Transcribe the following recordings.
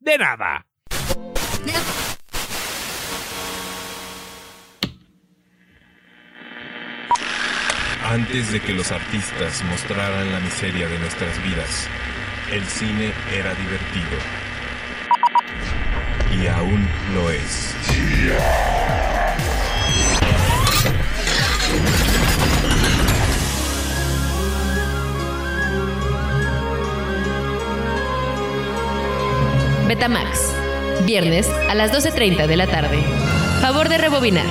de nada. Antes de que los artistas mostraran la miseria de nuestras vidas, el cine era divertido. Y aún lo es. Betamax. Viernes a las 12.30 de la tarde. Favor de rebobinar.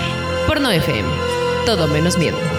Por no FM. Todo menos miedo.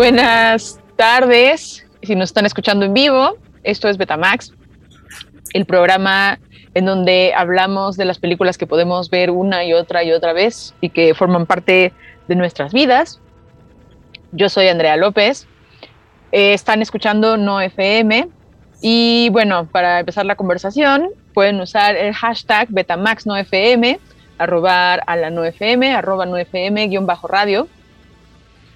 Buenas tardes, si nos están escuchando en vivo, esto es Betamax, el programa en donde hablamos de las películas que podemos ver una y otra y otra vez y que forman parte de nuestras vidas. Yo soy Andrea López, eh, están escuchando No FM y bueno, para empezar la conversación pueden usar el hashtag BetamaxNoFM, arrobar a la NoFM, arroba NoFM guion bajo radio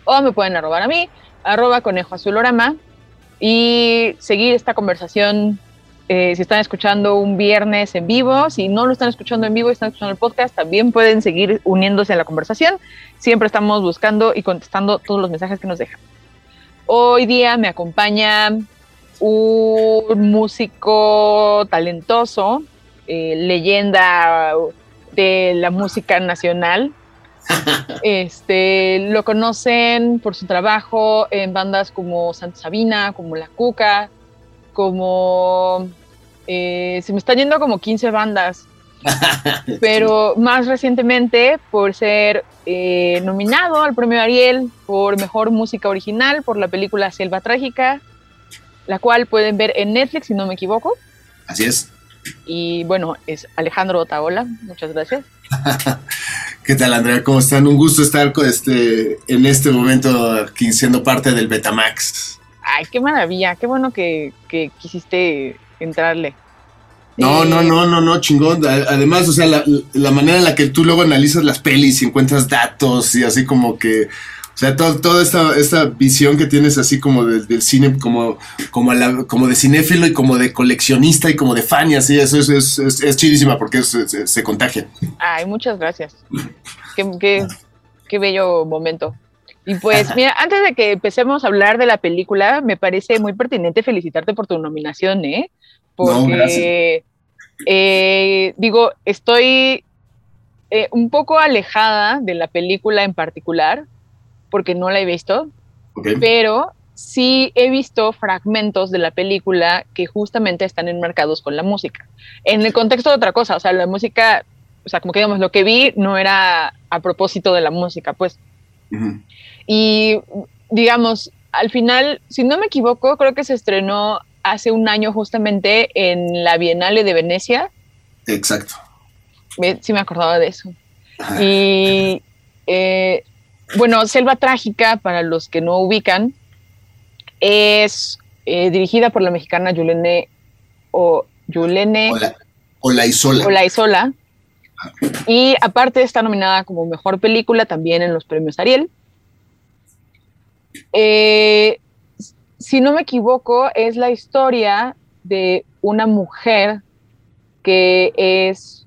o me pueden arrobar a mí, arroba conejo azulorama, y seguir esta conversación eh, si están escuchando un viernes en vivo, si no lo están escuchando en vivo y están escuchando el podcast, también pueden seguir uniéndose a la conversación. Siempre estamos buscando y contestando todos los mensajes que nos dejan. Hoy día me acompaña un músico talentoso, eh, leyenda de la música nacional, este, lo conocen por su trabajo en bandas como Santa Sabina, como La Cuca, como... Eh, se me están yendo como 15 bandas, pero más recientemente por ser eh, nominado al premio Ariel por Mejor Música Original por la película Selva Trágica, la cual pueden ver en Netflix, si no me equivoco. Así es. Y bueno, es Alejandro Otaola, muchas gracias. ¿Qué tal, Andrea? ¿Cómo están? Un gusto estar este, en este momento aquí siendo parte del Betamax. Ay, qué maravilla, qué bueno que, quisiste entrarle. No, no, eh, no, no, no, chingón. Además, o sea, la, la, manera en la que tú luego analizas las pelis y encuentras datos y así como que o sea, toda esta, esta, visión que tienes así como del cine, como, como, como de cinéfilo y como de coleccionista y como de fan y así, eso es, es, es, chidísima porque se, contagia. Ay, muchas gracias. qué, qué, bello momento. Y pues, mira, antes de que empecemos a hablar de la película, me parece muy pertinente felicitarte por tu nominación, ¿eh? Porque, eh, digo, estoy eh, un poco alejada de la película en particular, porque no la he visto, pero sí he visto fragmentos de la película que justamente están enmarcados con la música. En el contexto de otra cosa, o sea, la música, o sea, como que digamos, lo que vi no era a propósito de la música, pues. Y digamos, al final, si no me equivoco, creo que se estrenó hace un año justamente en la Bienale de Venecia. Exacto. Sí me acordaba de eso. Y eh, bueno, Selva Trágica, para los que no ubican, es eh, dirigida por la mexicana Yulene o Yulene Olaizola. Olaizola. Y aparte está nominada como mejor película también en los premios Ariel. Eh, si no me equivoco, es la historia de una mujer que es,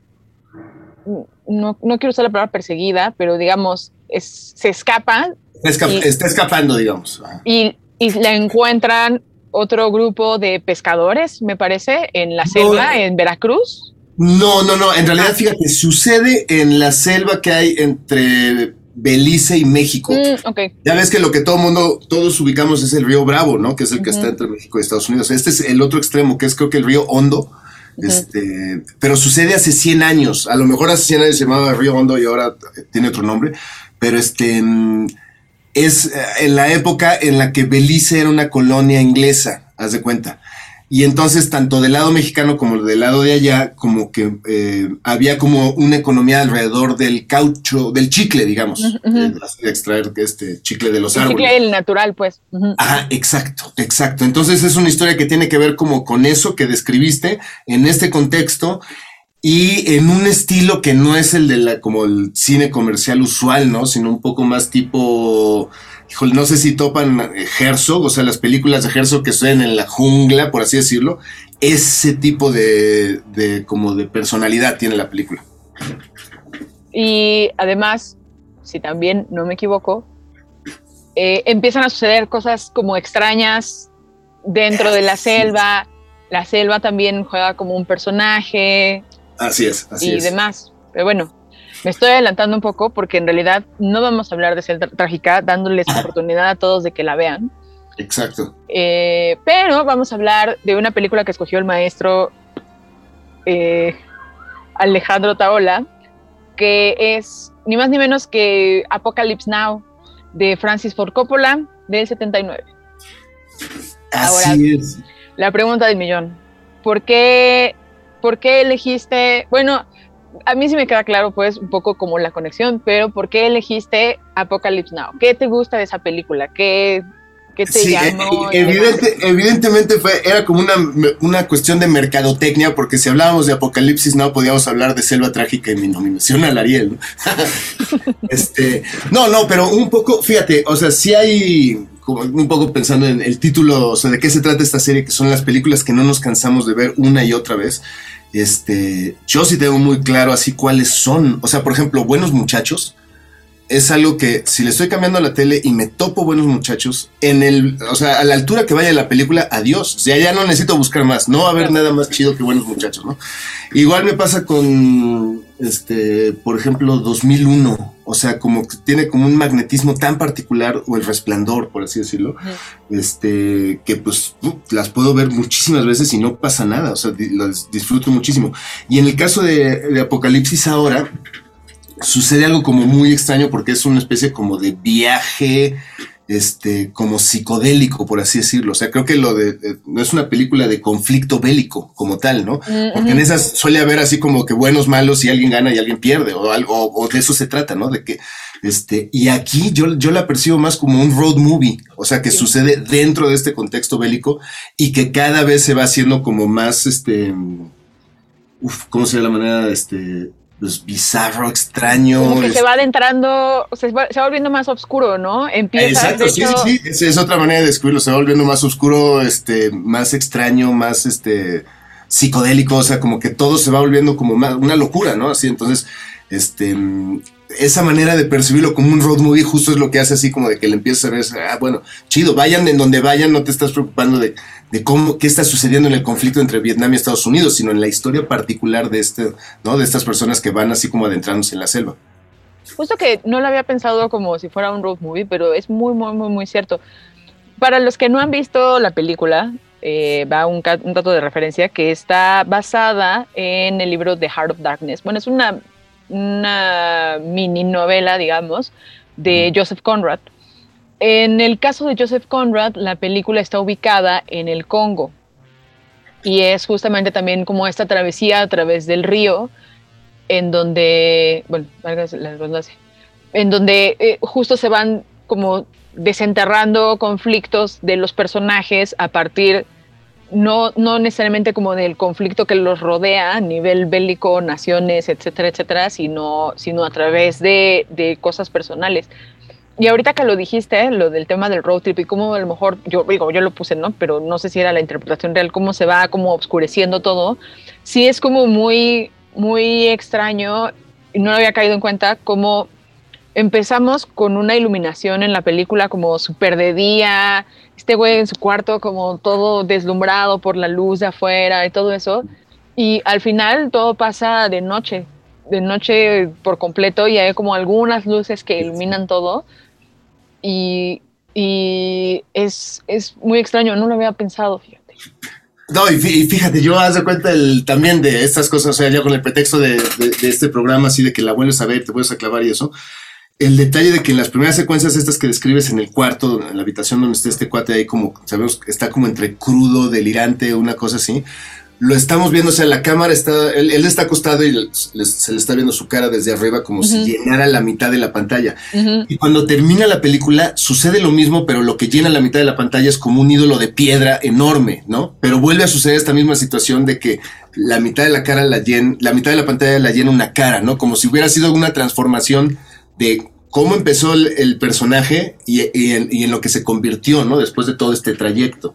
no, no quiero usar la palabra perseguida, pero digamos, es, se escapa. está escapando, digamos. Y, y, la encuentran otro grupo de pescadores, me parece, en la selva, en Veracruz. No, no, no. En realidad, ah. fíjate, sucede en la selva que hay entre Belice y México. Mm, okay. Ya ves que lo que todo mundo, todos ubicamos es el río Bravo, ¿no? Que es el que está entre México y Estados Unidos. Este es el otro extremo, que es creo que el río Hondo. Este, pero sucede hace 100 años. A lo mejor hace 100 años se llamaba Río Hondo y ahora tiene otro nombre. Pero este es eh, en la época en la que Belice era una colonia inglesa, haz de cuenta. Y entonces, tanto del lado mexicano como del lado de allá, como que eh, había como una economía alrededor del caucho, del chicle, digamos, de extraer este chicle de los árboles. Chicle el natural, pues. Ajá, exacto, exacto. Entonces es una historia que tiene que ver como con eso que describiste en este contexto y en un estilo que no es el de la, como el cine comercial usual, ¿no? Sino un poco más tipo híjole, no sé si topan Herzog, o sea, las películas de Herzog que suenan en la jungla, por así decirlo, ese tipo de, como de personalidad tiene la película. Y además, si también no me equivoco, eh, empiezan a suceder cosas como extrañas dentro de la selva. La selva también juega como un personaje. Así es, así y demás. Pero bueno, me estoy adelantando un poco porque en realidad no vamos a hablar de ser trágica, dándoles oportunidad a todos de que la vean. Exacto. Eh, pero vamos a hablar de una película que escogió el maestro eh, Alejandro Taola, que es ni más ni menos que Apocalypse Now de Francis Ford Coppola del 79. Así es. La pregunta del millón. ¿Por qué, ¿Por qué elegiste? Bueno, a mí sí me queda claro, pues, un poco como la conexión, pero ¿por qué elegiste Apocalypse Now? ¿Qué te gusta de esa película? ¿Qué, qué te sí, llamó? Eh, evidentemente fue, era como una, una, cuestión de mercadotecnia, porque si hablábamos de Apocalipsis Now, podíamos hablar de Selva Trágica y mi nominación al Ariel. ¿no? este, no, no, pero un poco, fíjate, o sea, sí hay como un poco pensando en el título, o sea, de qué se trata esta serie, que son las películas que no nos cansamos de ver una y otra vez. Este, yo sí tengo muy claro así cuáles son. O sea, por ejemplo, Buenos Muchachos es algo que si le estoy cambiando la tele y me topo Buenos Muchachos, en el, o sea, a la altura que vaya la película, adiós. O sea, ya no necesito buscar más. No va a haber nada más chido que Buenos Muchachos, ¿no? Igual me pasa con, este, por ejemplo, 2001 o sea, como que tiene como un magnetismo tan particular, o el resplandor, por así decirlo, este, que pues las puedo ver muchísimas veces y no pasa nada, o sea, las disfruto muchísimo. Y en el caso de, Apocalipsis ahora, sucede algo como muy extraño porque es una especie como de viaje este, como psicodélico, por así decirlo. O sea, creo que lo de, no es una película de conflicto bélico como tal, ¿no? Mm, Porque en esas suele haber así como que buenos, malos y alguien gana y alguien pierde, o algo, o de eso se trata, ¿no? De que, este, y aquí yo, yo la percibo más como un road movie, o sea, que sucede dentro de este contexto bélico y que cada vez se va haciendo como más, este, uf, ¿cómo sería la manera, este, pues, bizarro, extraño. Como que se va adentrando, se va, se va volviendo más oscuro, ¿no? Empieza. Exacto, sí, sí, sí, es, otra manera de describirlo, se va volviendo más oscuro, este, más extraño, más este psicodélico, o sea, como que todo se va volviendo como una locura, ¿no? Así, entonces, este, esa manera de percibirlo como un road movie justo es lo que hace así como de que le empiezas a ver, ah, bueno, chido, vayan en donde vayan, no te estás preocupando de, de cómo, qué está sucediendo en el conflicto entre Vietnam y Estados Unidos, sino en la historia particular de este, ¿no? De estas personas que van así como adentrándose en la selva. Justo que no lo había pensado como si fuera un road movie, pero es muy, muy, muy, muy cierto. Para los que no han visto la película, eh, va un, un dato de referencia que está basada en el libro The Heart of Darkness. Bueno, es una una mini novela, digamos, de Joseph Conrad. En el caso de Joseph Conrad, la película está ubicada en el Congo y es justamente también como esta travesía a través del río, en donde, bueno, en donde eh, justo se van como desenterrando conflictos de los personajes a partir no, no necesariamente como del conflicto que los rodea a nivel bélico, naciones, etcétera, etcétera, sino, sino a través de, de cosas personales. Y ahorita que lo dijiste, lo del tema del road trip y cómo a lo mejor, yo digo, yo lo puse, ¿no? Pero no sé si era la interpretación real, cómo se va como obscureciendo todo. Sí es como muy, muy extraño, y no lo había caído en cuenta, cómo empezamos con una iluminación en la película como súper de día, este güey en su cuarto como todo deslumbrado por la luz de afuera y todo eso. Y al final todo pasa de noche, de noche por completo y hay como algunas luces que iluminan todo. Y, y es, es muy extraño, no lo había pensado, fíjate. No, y fíjate, yo haz de cuenta el, también de estas cosas, o sea, ya con el pretexto de, de, este programa, así de que la vuelves a ver, te puedes a clavar y eso el detalle de que en las primeras secuencias estas que describes en el cuarto, en la habitación donde está este cuate ahí como, sabemos, está como entre crudo, delirante, una cosa así, lo estamos viendo, o sea, la cámara está, él, está acostado y se le está viendo su cara desde arriba como si llenara la mitad de la pantalla. Y cuando termina la película sucede lo mismo, pero lo que llena la mitad de la pantalla es como un ídolo de piedra enorme, ¿no? Pero vuelve a suceder esta misma situación de que la mitad de la cara la llena, la mitad de la pantalla la llena una cara, ¿no? Como si hubiera sido una transformación de cómo empezó el, personaje y, en, lo que se convirtió, ¿no? Después de todo este trayecto.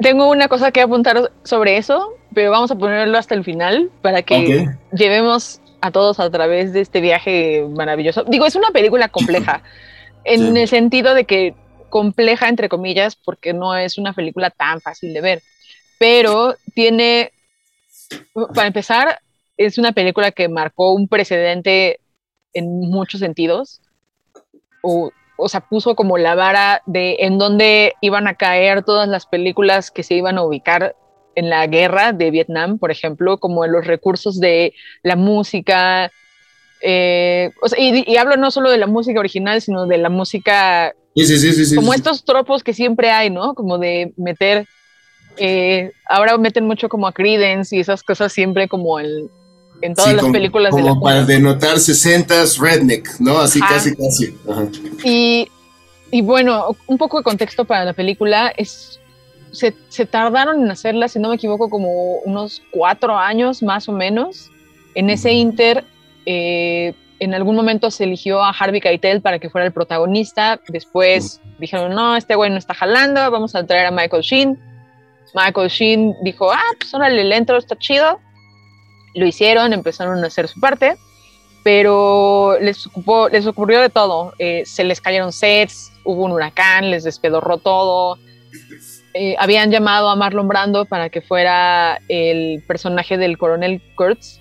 Tengo una cosa que apuntar sobre eso, pero vamos a ponerlo hasta el final para que llevemos a todos a través de este viaje maravilloso. Digo, es una película compleja, en el sentido de que compleja, entre comillas, porque no es una película tan fácil de ver, pero tiene, para empezar, es una película que marcó un precedente en muchos sentidos. O, o sea, puso como la vara de en dónde iban a caer todas las películas que se iban a ubicar en la guerra de Vietnam, por ejemplo, como en los recursos de la música. Eh, y, hablo no solo de la música original, sino de la música. como estos tropos que siempre hay, ¿no? Como de meter. Eh, ahora meten mucho como a Credence y esas cosas siempre como el, en todas las películas de la para denotar 60s redneck, ¿no? Así casi, casi. Y, y, bueno, un poco de contexto para la película es. Se, se, tardaron en hacerla, si no me equivoco, como unos cuatro años más o menos. En ese inter, eh, en algún momento se eligió a Harvey Keitel para que fuera el protagonista. Después dijeron, no, este güey no está jalando, vamos a traer a Michael Sheen. Michael Sheen dijo, ah, pues órale, el intro está chido lo hicieron, empezaron a hacer su parte, pero les, ocupó, les ocurrió de todo. Eh, se les cayeron sets, hubo un huracán, les despedorró todo. Eh, habían llamado a Marlon Brando para que fuera el personaje del coronel Kurtz,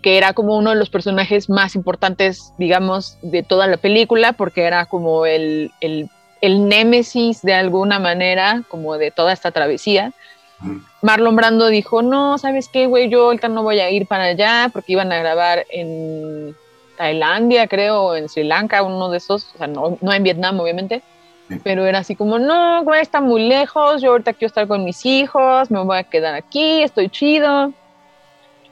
que era como uno de los personajes más importantes, digamos, de toda la película, porque era como el, el, el némesis de alguna manera, como de toda esta travesía. Marlon Brando dijo, no, ¿sabes qué, güey? Yo ahorita no voy a ir para allá porque iban a grabar en Tailandia, creo, o en Sri Lanka, uno de esos, o sea, no, en Vietnam, obviamente, pero era así como, no, güey, está muy lejos, yo ahorita quiero estar con mis hijos, me voy a quedar aquí, estoy chido,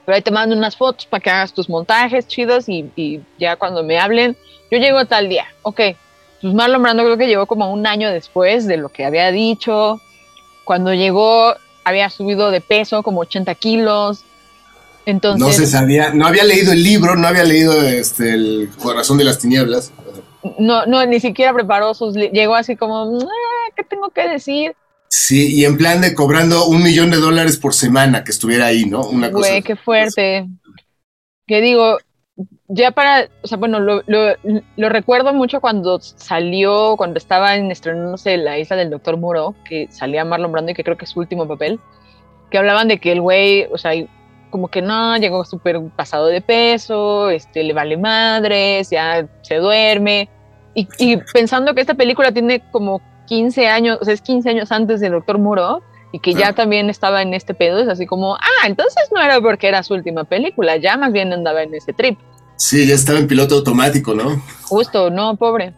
pero ahí te mando unas fotos para que hagas tus montajes chidos y, y ya cuando me hablen, yo llego tal día, ok. Pues Marlon Brando creo que llegó como un año después de lo que había dicho. Cuando llegó, había subido de peso como 80 kilos. Entonces, no se sabía, no había leído el libro, no había leído este, el Corazón de las Tinieblas. No, no, ni siquiera preparó sus, llegó así como, ah, ¿qué tengo que decir? Sí, y en plan de cobrando un millón de dólares por semana que estuviera ahí, ¿no? Una cosa. Güey, qué fuerte. Que digo, ya para, o sea, bueno, lo, lo, recuerdo mucho cuando salió, cuando estaba en estrenándose La Isla del Doctor Muro, que salía Marlon Brando y que creo que es su último papel, que hablaban de que el güey, o sea, como que no, llegó súper pasado de peso, este, le vale madres, ya se duerme. Y, y, pensando que esta película tiene como 15 años, o sea, es 15 años antes de Doctor Muro, y que ya también estaba en este pedo, es así como, ah, entonces no era porque era su última película, ya más bien andaba en ese trip. Sí, ya estaba en piloto automático, ¿no? Justo, no, pobre.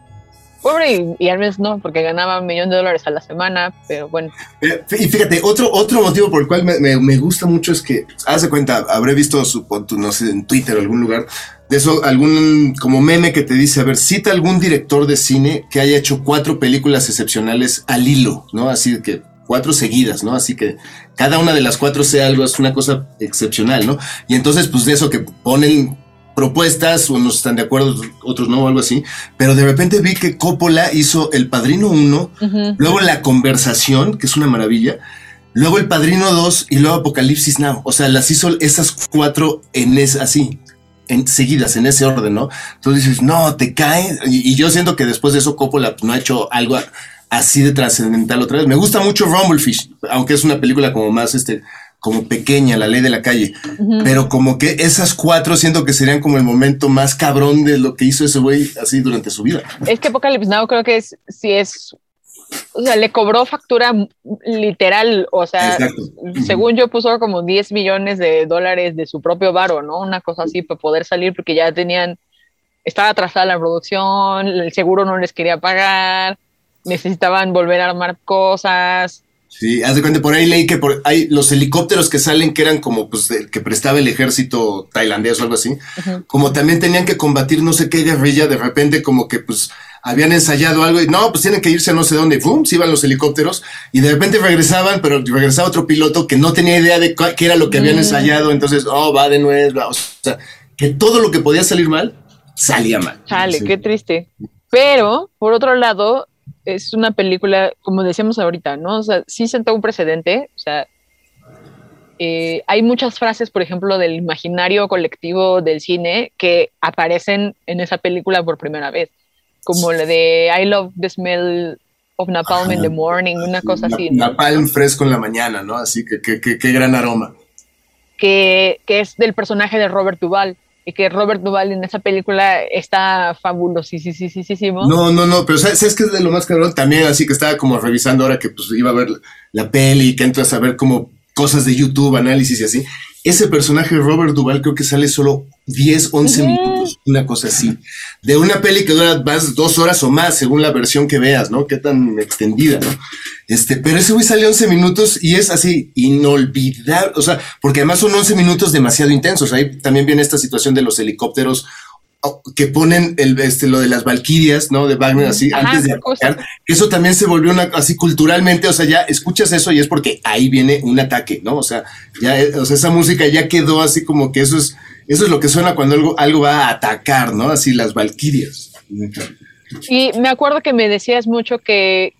Pobre y, al menos no, porque ganaba un millón de dólares a la semana, pero bueno. Eh, y fíjate, otro, otro motivo por el cual me, me, gusta mucho es que, haz de cuenta, habré visto su, no sé, en Twitter o algún lugar, de eso, algún como meme que te dice, a ver, cita algún director de cine que haya hecho cuatro películas excepcionales al hilo, ¿no? Así que cuatro seguidas, ¿no? Así que cada una de las cuatro sea algo, es una cosa excepcional, ¿no? Y entonces, pues de eso que ponen propuestas, unos están de acuerdo, otros no, o algo así, pero de repente vi que Coppola hizo El Padrino 1, luego La Conversación, que es una maravilla, luego El Padrino 2 y luego Apocalipsis Now. O sea, las hizo esas cuatro en es así, en, seguidas, en ese orden, ¿no? Entonces dices, no, te cae. Y, yo siento que después de eso Coppola no ha hecho algo así de trascendental otra vez. Me gusta mucho Rumblefish, aunque es una película como más, este, como pequeña, la ley de la calle. Pero como que esas cuatro siento que serían como el momento más cabrón de lo que hizo ese güey así durante su vida. Es que Apocalypse Now creo que es, si es, o sea, le cobró factura literal, o sea, según yo puso como 10 millones de dólares de su propio varo, ¿no? Una cosa así para poder salir porque ya tenían, estaba atrasada la producción, el seguro no les quería pagar, necesitaban volver a armar cosas Sí, haz de cuenta, por ahí leí que por hay los helicópteros que salen que eran como pues que prestaba el ejército tailandés o algo así, como también tenían que combatir no sé qué guerrilla, de repente como que pues habían ensayado algo y no, pues tienen que irse a no sé dónde, ¡pum! Se iban los helicópteros y de repente regresaban, pero regresaba otro piloto que no tenía idea de qué era lo que habían mm. ensayado, entonces, oh, va de nuevo, o sea, que todo lo que podía salir mal, salía mal. Sale, qué triste. Pero, por otro lado, es una película, como decíamos ahorita, ¿no? O sea, sí sentó un precedente, o sea, eh, hay muchas frases, por ejemplo, del imaginario colectivo del cine que aparecen en esa película por primera vez, como la de I love the smell of napalm in the morning, una cosa así. Napalm fresco en la mañana, ¿no? Así que qué gran aroma. Que, que, es del personaje de Robert Duvall y que Robert Duvall en esa película está fabulosísimo. No, no, no, pero ¿sabes, qué es de lo más cabrón? También así que estaba como revisando ahora que pues iba a ver la peli y que entras a ver como cosas de YouTube, análisis y así. Ese personaje, Robert Duvall, creo que sale solo 10, 11 minutos, una cosa así. De una peli que dura más dos horas o más, según la versión que veas, ¿no? Qué tan extendida, ¿no? Este, pero ese güey sale 11 minutos y es así, inolvidable. O sea, porque además son 11 minutos demasiado intensos. Ahí también viene esta situación de los helicópteros que ponen el, este, lo de las Valquirias, ¿no? De Wagner, así, antes de atacar. Eso también se volvió una, así culturalmente, o sea, ya escuchas eso y es porque ahí viene un ataque, ¿no? O sea, ya, o sea, esa música ya quedó así como que eso es, eso es lo que suena cuando algo, algo va a atacar, ¿no? Así las Valquirias. Y me acuerdo que me decías mucho que,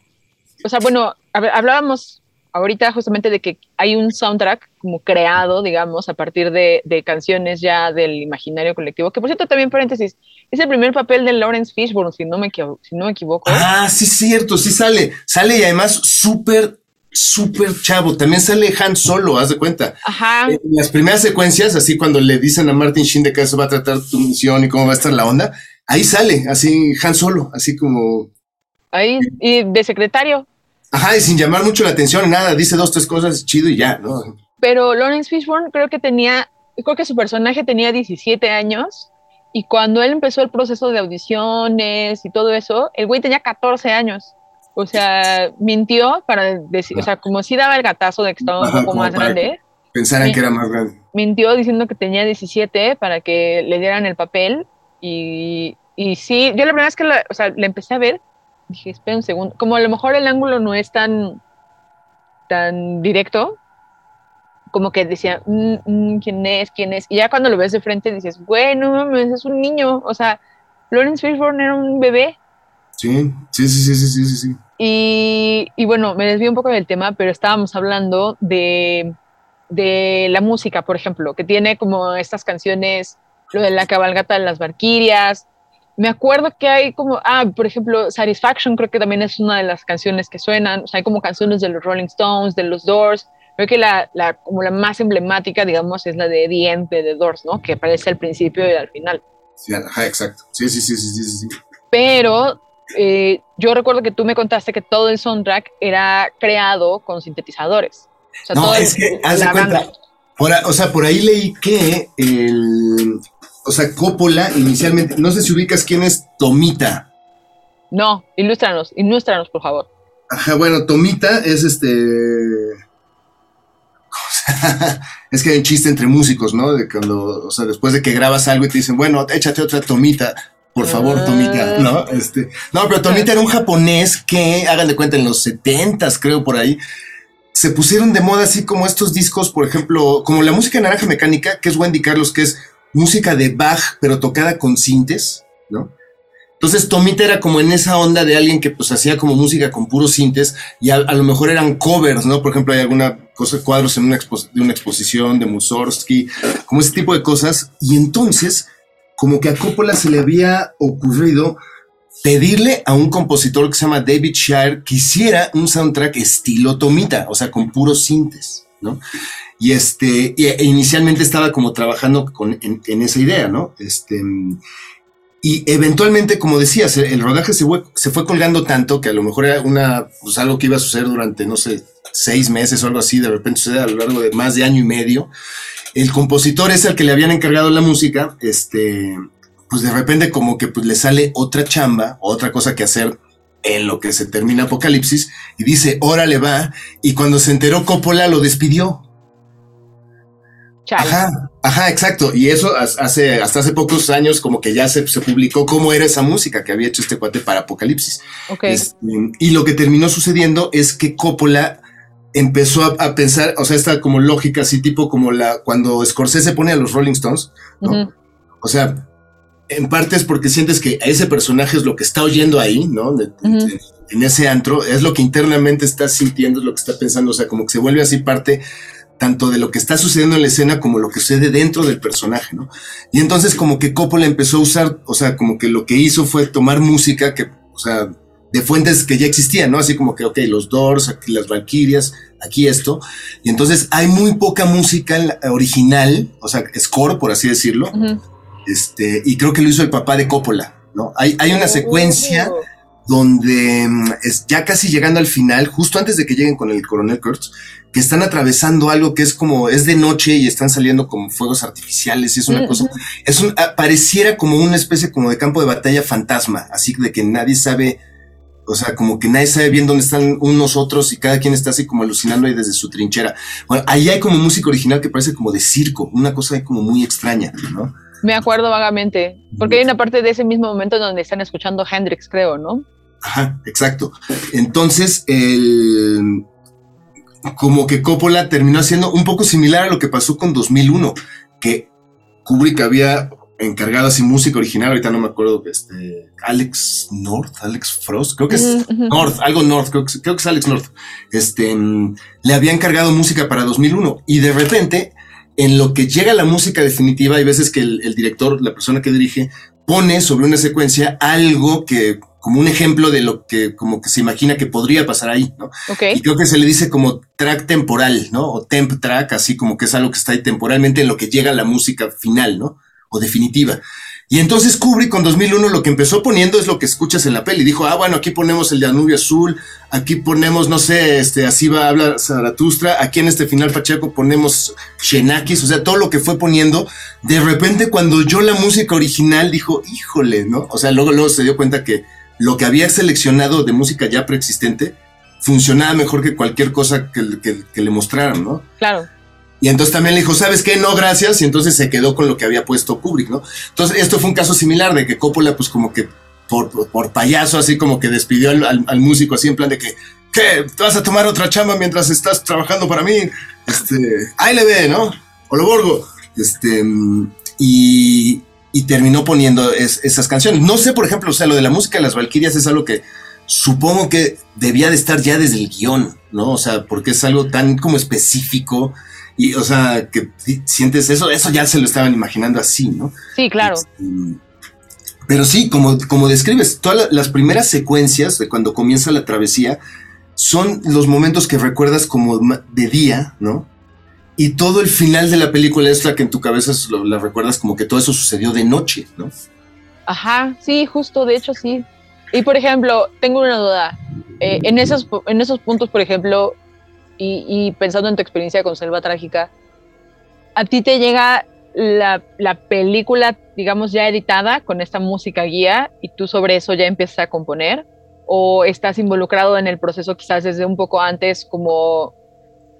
o sea, bueno, hablábamos ahorita justamente de que hay un soundtrack como creado, digamos, a partir de, canciones ya del imaginario colectivo, que por cierto también paréntesis, es el primer papel de Lawrence Fishburne, si no me, si no me equivoco. Ah, sí, cierto, sí sale, sale y además súper, súper chavo, también sale Han Solo, haz de cuenta. Ajá. En las primeras secuencias, así cuando le dicen a Martin Sheen de que se va a tratar tu misión y cómo va a estar la onda, ahí sale, así Han Solo, así como... Ahí, y de secretario. Ajá, y sin llamar mucho la atención, nada, dice dos, tres cosas, chido y ya, ¿no? Pero Lawrence Fishburne creo que tenía, creo que su personaje tenía 17 años y cuando él empezó el proceso de audiciones y todo eso, el güey tenía 14 años. O sea, mintió para decir, o sea, como si daba el gatazo de que estaba un poco más grande. Pensaran que era más grande. Mintió diciendo que tenía 17 para que le dieran el papel y, y sí, yo la primera vez que la, o sea, le empecé a ver, dije, espera un segundo, como a lo mejor el ángulo no es tan, tan directo, como que decía, mm, mm, ¿quién es? ¿quién es? Y ya cuando lo ves de frente dices, bueno, es un niño, o sea, Lawrence Fishburne era un bebé. Sí, sí, sí, sí, sí, sí, sí. Y, y bueno, me desvío un poco del tema, pero estábamos hablando de, de la música, por ejemplo, que tiene como estas canciones, lo de la cabalgata de las barquirias, me acuerdo que hay como, ah, por ejemplo, Satisfaction creo que también es una de las canciones que suenan, o sea, hay como canciones de los Rolling Stones, de los Doors, creo que la, la como la más emblemática, digamos, es la de The End de The Doors, ¿no? Que aparece al principio y al final. Sí, ajá, exacto. Sí, sí, sí, sí, sí, sí. Pero eh, yo recuerdo que tú me contaste que todo el soundtrack era creado con sintetizadores. O sea, no, es que, haz de cuenta, o sea, por ahí leí que el, o sea, Coppola inicialmente, no sé si ubicas quién es Tomita. No, ilústranos, ilústranos, por favor. Ajá, bueno, Tomita es este. es que hay un chiste entre músicos, ¿no? De cuando, o sea, después de que grabas algo y te dicen, bueno, échate otra tomita, por favor, Tomita, ¿no? Este, no, pero Tomita era un japonés que, hagan de cuenta, en los setentas, creo, por ahí, se pusieron de moda así como estos discos, por ejemplo, como la música naranja mecánica, que es Wendy Carlos, que es música de Bach, pero tocada con sintes, ¿no? Entonces Tomita era como en esa onda de alguien que pues hacía como música con puros sintes y a, lo mejor eran covers, ¿no? Por ejemplo, hay alguna cosa, cuadros en una, de una exposición de Mussorgsky, como ese tipo de cosas. Y entonces, como que a Coppola se le había ocurrido pedirle a un compositor que se llama David Shire que hiciera un soundtrack estilo Tomita, o sea, con puros sintes, Y este, e inicialmente estaba como trabajando con, en, esa idea, ¿no? Este, y eventualmente, como decías, el, rodaje se fue, se fue colgando tanto que a lo mejor era una, pues algo que iba a suceder durante, no sé, seis meses o algo así, de repente sucede a lo largo de más de año y medio. El compositor es el que le habían encargado la música, este, pues de repente como que pues le sale otra chamba, otra cosa que hacer en lo que se termina Apocalipsis y dice, órale va, y cuando se enteró Coppola lo despidió. Chale. Ajá, ajá, exacto. Y eso hace, hasta hace pocos años como que ya se, se publicó cómo era esa música que había hecho este cuate para Apocalipsis. Ok. Este, y lo que terminó sucediendo es que Coppola empezó a, a pensar, o sea, esta como lógica así tipo como la cuando Scorsese pone a los Rolling Stones. O sea, en parte es porque sientes que ese personaje es lo que está oyendo ahí, ¿no? En ese antro, es lo que internamente está sintiendo, es lo que está pensando, o sea, como que se vuelve así parte tanto de lo que está sucediendo en la escena como lo que sucede dentro del personaje, ¿no? Y entonces como que Coppola empezó a usar, o sea, como que lo que hizo fue tomar música que, o sea, de fuentes que ya existían, ¿no? Así como que, ok, los Doors, aquí las Valkyrias, aquí esto. Y entonces hay muy poca música original, o sea, score, por así decirlo. Este, y creo que lo hizo el papá de Coppola, ¿no? Hay, hay una secuencia Oh. donde mm, es ya casi llegando al final, justo antes de que lleguen con el coronel Kurtz, que están atravesando algo que es como, es de noche y están saliendo como fuegos artificiales y es una Mm, cosa, es un, ah, pareciera como una especie como de campo de batalla fantasma, así de que nadie sabe, o sea, como que nadie sabe bien dónde están unos otros y cada quien está así como alucinando ahí desde su trinchera. Bueno, ahí hay como música original que parece como de circo, una cosa ahí como muy extraña, ¿no? Me acuerdo vagamente. Porque hay una parte de ese mismo momento donde están escuchando Hendrix, creo, ¿no? Ajá, exacto. Entonces, el, como que Coppola terminó haciendo un poco similar a lo que pasó con 2001, que Kubrick había encargado así música original, ahorita no me acuerdo, este, Alex North, Alex Frost, creo que es. North, algo North, creo que, creo que es Alex North, este, mm, le había encargado música para 2001 y de repente, en lo que llega la música definitiva, hay veces que el, el director, la persona que dirige, pone sobre una secuencia algo que, como un ejemplo de lo que, como que se imagina que podría pasar ahí, ¿no? Ok. Y creo que se le dice como track temporal, ¿no? O temp track, así como que es algo que está ahí temporalmente en lo que llega la música final, ¿no? O definitiva. Y entonces Kubrick con 2001 lo que empezó poniendo es lo que escuchas en la peli. Dijo, ah, bueno, aquí ponemos el Danubio Azul, aquí ponemos, no sé, este, así va a hablar Zaratustra, aquí en este final Pacheco ponemos Xenakis, o sea, todo lo que fue poniendo. De repente cuando oyó la música original dijo, híjole, ¿no? O sea, luego, luego se dio cuenta que lo que había seleccionado de música ya preexistente funcionaba mejor que cualquier cosa que, que- le mostraran, ¿no? Claro. Y entonces también le dijo, ¿sabes qué? No, gracias. Y entonces se quedó con lo que había puesto Kubrick, ¿no? Entonces esto fue un caso similar de que Coppola, pues como que por, por- payaso, así como que despidió al, al- músico, así en plan de que, ¿qué? ¿Te vas a tomar otra chamba mientras estás trabajando para mí? Este, ahí le ve, ¿no? O lo borgo. Este, y, y terminó poniendo es- esas canciones. No sé, por ejemplo, o sea, lo de la música de las Valquirias es algo que supongo que debía de estar ya desde el guion, ¿no? O sea, porque es algo tan como específico y, o sea, que si- sientes eso, eso ya se lo estaban imaginando así, ¿no? Sí, claro. Este, pero sí, como, como describes, todas la- las primeras secuencias de cuando comienza la travesía son los momentos que recuerdas como de día, ¿no? Y todo el final de la película es la que en tu cabeza lo- la recuerdas como que todo eso sucedió de noche, ¿no? Ajá, sí, justo, de hecho sí. Y por ejemplo, tengo una duda. Eh, en, esos, en esos puntos, por ejemplo, y, pensando en tu experiencia con Selva Trágica, ¿a ti te llega la, la, película, digamos, ya editada con esta música guía y tú sobre eso ya empiezas a componer? ¿O estás involucrado en el proceso quizás desde un poco antes como,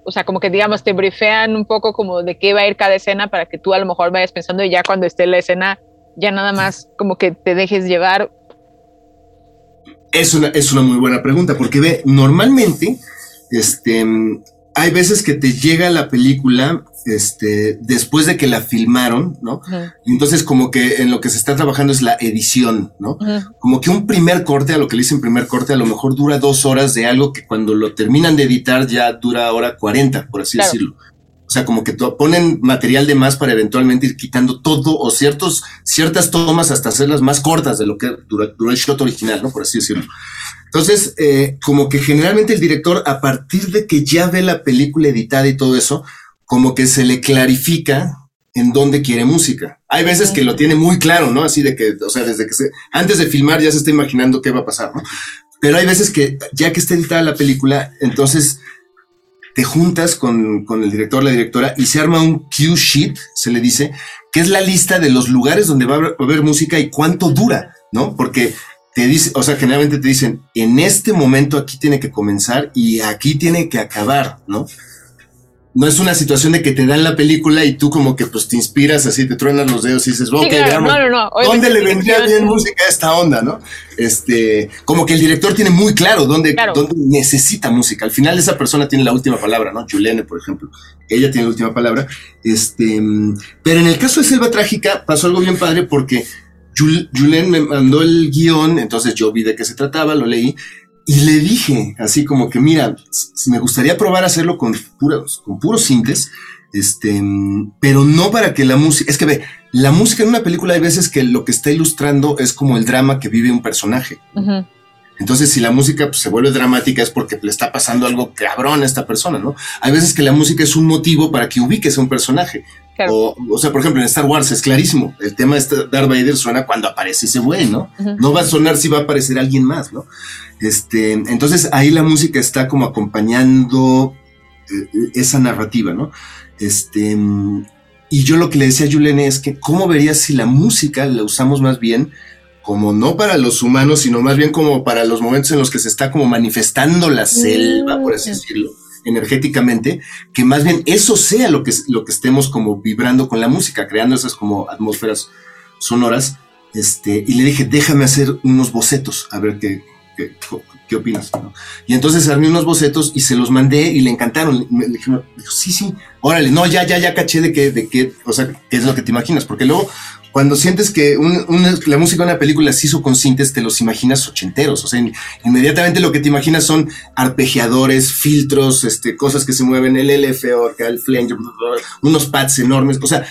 o sea, como que digamos, te brifean un poco como de qué va a ir cada escena para que tú a lo mejor vayas pensando y ya cuando esté la escena ya nada más como que te dejes llevar? Es una, es una muy buena pregunta porque ve, normalmente, este, hay veces que te llega la película este, después de que la filmaron, ¿no? Entonces, como que en lo que se está trabajando es la edición, ¿no? Como que un primer corte, a lo que le dicen primer corte, a lo mejor dura dos horas de algo que cuando lo terminan de editar ya dura hora 40, por así decirlo. O sea, como que ponen material de más para eventualmente ir quitando todo o ciertos, ciertas tomas hasta hacerlas más cortas de lo que duró, duró el shot original, ¿no? Por así decirlo. Entonces, eh, como que generalmente el director, a partir de que ya ve la película editada y todo eso, como que se le clarifica en dónde quiere música. Hay veces que lo tiene muy claro, ¿no? Así de que, o sea, desde que se, antes de filmar ya se está imaginando qué va a pasar, ¿no? Pero hay veces que ya que está editada la película, entonces te juntas con, con el director, la directora, y se arma un cue sheet, se le dice, que es la lista de los lugares donde va a haber música y cuánto dura, ¿no? Porque te dice, o sea, generalmente te dicen, en este momento aquí tiene que comenzar y aquí tiene que acabar, ¿no? No es una situación de que te dan la película y tú como que pues te inspiras así, te truenas los dedos y dices, ok, veamos, no, no, no. ¿dónde le vendría bien música a esta onda, no? Este, como que el director tiene muy claro dónde, dónde necesita música. Al final esa persona tiene la última palabra, ¿no? Juliane, por ejemplo, ella tiene la última palabra. Este, pero en el caso de Selva Trágica pasó algo bien padre porque Julen me mandó el guion, entonces yo vi de qué se trataba, lo leí y le dije así como que, mira, me gustaría probar hacerlo con puros, con puros sintes, este, pero no para que la música, es que ve, la música en una película hay veces que lo que está ilustrando es como el drama que vive un personaje. Entonces, si la música pues, se vuelve dramática es porque le está pasando algo cabrón a esta persona, ¿no? Hay veces que la música es un motivo para que ubiques a un personaje. O, o, sea, por ejemplo, en Star Wars es clarísimo. El tema de Darth Vader suena cuando aparece ese güey, ¿no? No va a sonar si va a aparecer alguien más, ¿no? Este, entonces ahí la música está como acompañando eh, esa narrativa, ¿no? Este, y yo lo que le decía a Yulene es que, ¿cómo verías si la música la usamos más bien como no para los humanos, sino más bien como para los momentos en los que se está como manifestando la selva, por así mm. decirlo? Energéticamente, que más bien eso sea lo que, lo que estemos como vibrando con la música, creando esas como atmósferas sonoras. Este, y le dije, déjame hacer unos bocetos, a ver qué, qué, opinas. Y entonces armé unos bocetos y se los mandé y le encantaron. Me, le dije, sí, sí, órale, no, ya, ya, ya caché de qué, de qué, o sea, qué es lo que te imaginas, porque luego cuando sientes que la música de una película se hizo con sintes, te los imaginas ochenteros. O sea, inmediatamente lo que te imaginas son arpegiadores, filtros, este, cosas que se mueven, el LF, el flanger, unos pads enormes. O sea,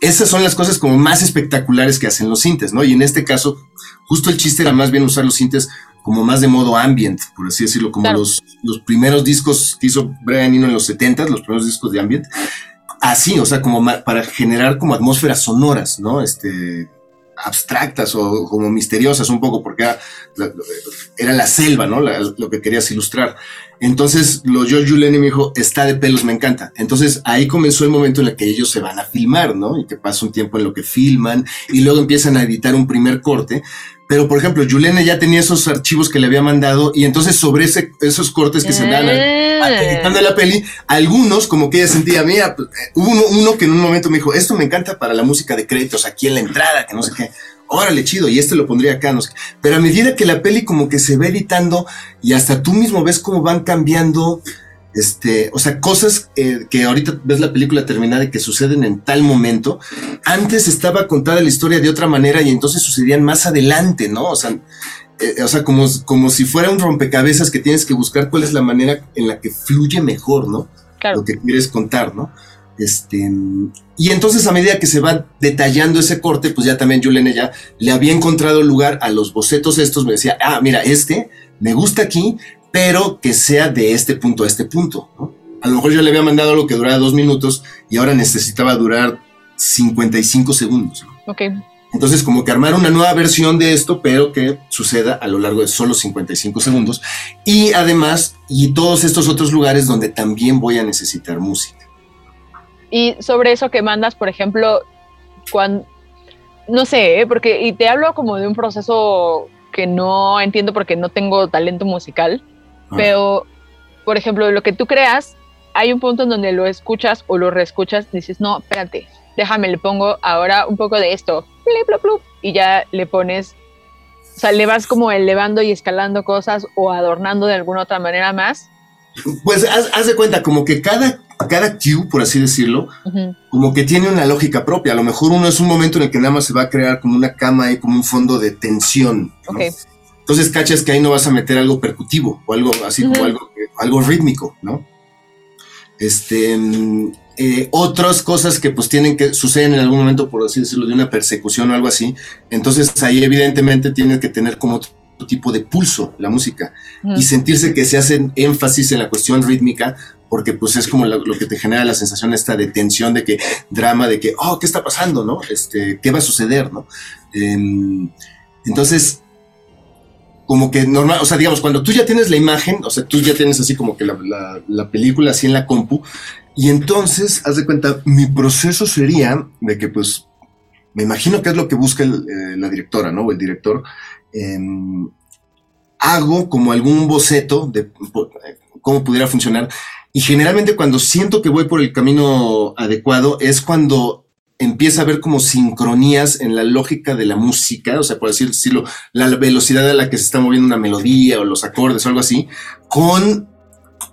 esas son las cosas como más espectaculares que hacen los sintes, ¿no? Y en este caso, justo el chiste era más bien usar los sintes como más de modo ambient, por así decirlo, como los, los primeros discos que hizo Brian Eno en los 70, los primeros discos de ambient, así, o sea, como para generar como atmósferas sonoras, ¿no? Este, abstractas o como misteriosas un poco, porque era, la selva, ¿no? lo que querías ilustrar. Entonces, lo yo Julian me dijo, está de pelos, me encanta. Entonces, ahí comenzó el momento en el que ellos se van a filmar, ¿no? Y que pasa un tiempo en lo que filman y luego empiezan a editar un primer corte. Pero, por ejemplo, Juliana ya tenía esos archivos que le había mandado y entonces sobre ese, esos cortes que se dan editando la peli, algunos como que ella sentía, mira, eh, hubo uno, uno, que en un momento me dijo, esto me encanta para la música de créditos aquí en la entrada, que no sé qué. Órale, chido, y este lo pondría acá, no sé. Pero a medida que la peli como que se va editando y hasta tú mismo ves cómo van cambiando este, o sea, cosas eh, que ahorita ves la película terminada y que suceden en tal momento, antes estaba contada la historia de otra manera y entonces sucedían más adelante, ¿no? O sea, eh, o sea como, como si fuera un rompecabezas que tienes que buscar cuál es la manera en la que fluye mejor, ¿no? Lo que quieres contar, ¿no? Este, y entonces a medida que se va detallando ese corte, pues ya también Juliana ya le había encontrado lugar a los bocetos estos, me decía, ah, mira, este me gusta aquí, pero que sea de este punto a este punto. A lo mejor yo le había mandado algo que durara dos minutos y ahora necesitaba durar 55 segundos. Ok. Entonces, como que armar una nueva versión de esto, pero que suceda a lo largo de solo 55 segundos. Y además, y todos estos otros lugares donde también voy a necesitar música. Y sobre eso que mandas, por ejemplo, cuando, no sé, ¿eh? porque, y te hablo como de un proceso que no entiendo porque no tengo talento musical, Ah. pero, por ejemplo, lo que tú creas, hay un punto en donde lo escuchas o lo reescuchas, dices, no, espérate, déjame, le pongo ahora un poco de esto, y ya le pones, o sea, le vas como elevando y escalando cosas o adornando de alguna otra manera más. Pues haz, haz de cuenta, como que cada, cada cue, por así decirlo, como que tiene una lógica propia. A lo mejor uno es un momento en el que nada más se va a crear como una cama y como un fondo de tensión. ¿no? Ok. Entonces cachas que ahí no vas a meter algo percutivo o algo así como algo, algo rítmico, ¿no? Este, eh, otras cosas que pues tienen que suceden en algún momento, por así decirlo, de una persecución o algo así. Entonces ahí evidentemente tiene que tener como otro tipo de pulso la música y sentirse que se hace énfasis en la cuestión rítmica porque pues es como lo, lo que te genera la sensación esta de tensión, de que drama, de que, oh, ¿qué está pasando? ¿No? Este, ¿qué va a suceder? ¿No? Em, entonces, como que normal, o sea, digamos, cuando tú ya tienes la imagen, o sea, tú ya tienes así como que la, la- la película así en la compu, y entonces, haz de cuenta, mi proceso sería de que pues, me imagino que es lo que busca eh, la directora, ¿no? O el director. em, hago como algún boceto de po- cómo pudiera funcionar. Y generalmente cuando siento que voy por el camino adecuado es cuando empieza a haber como sincronías en la lógica de la música, o sea, por decirlo, la velocidad a la que se está moviendo una melodía o los acordes o algo así, con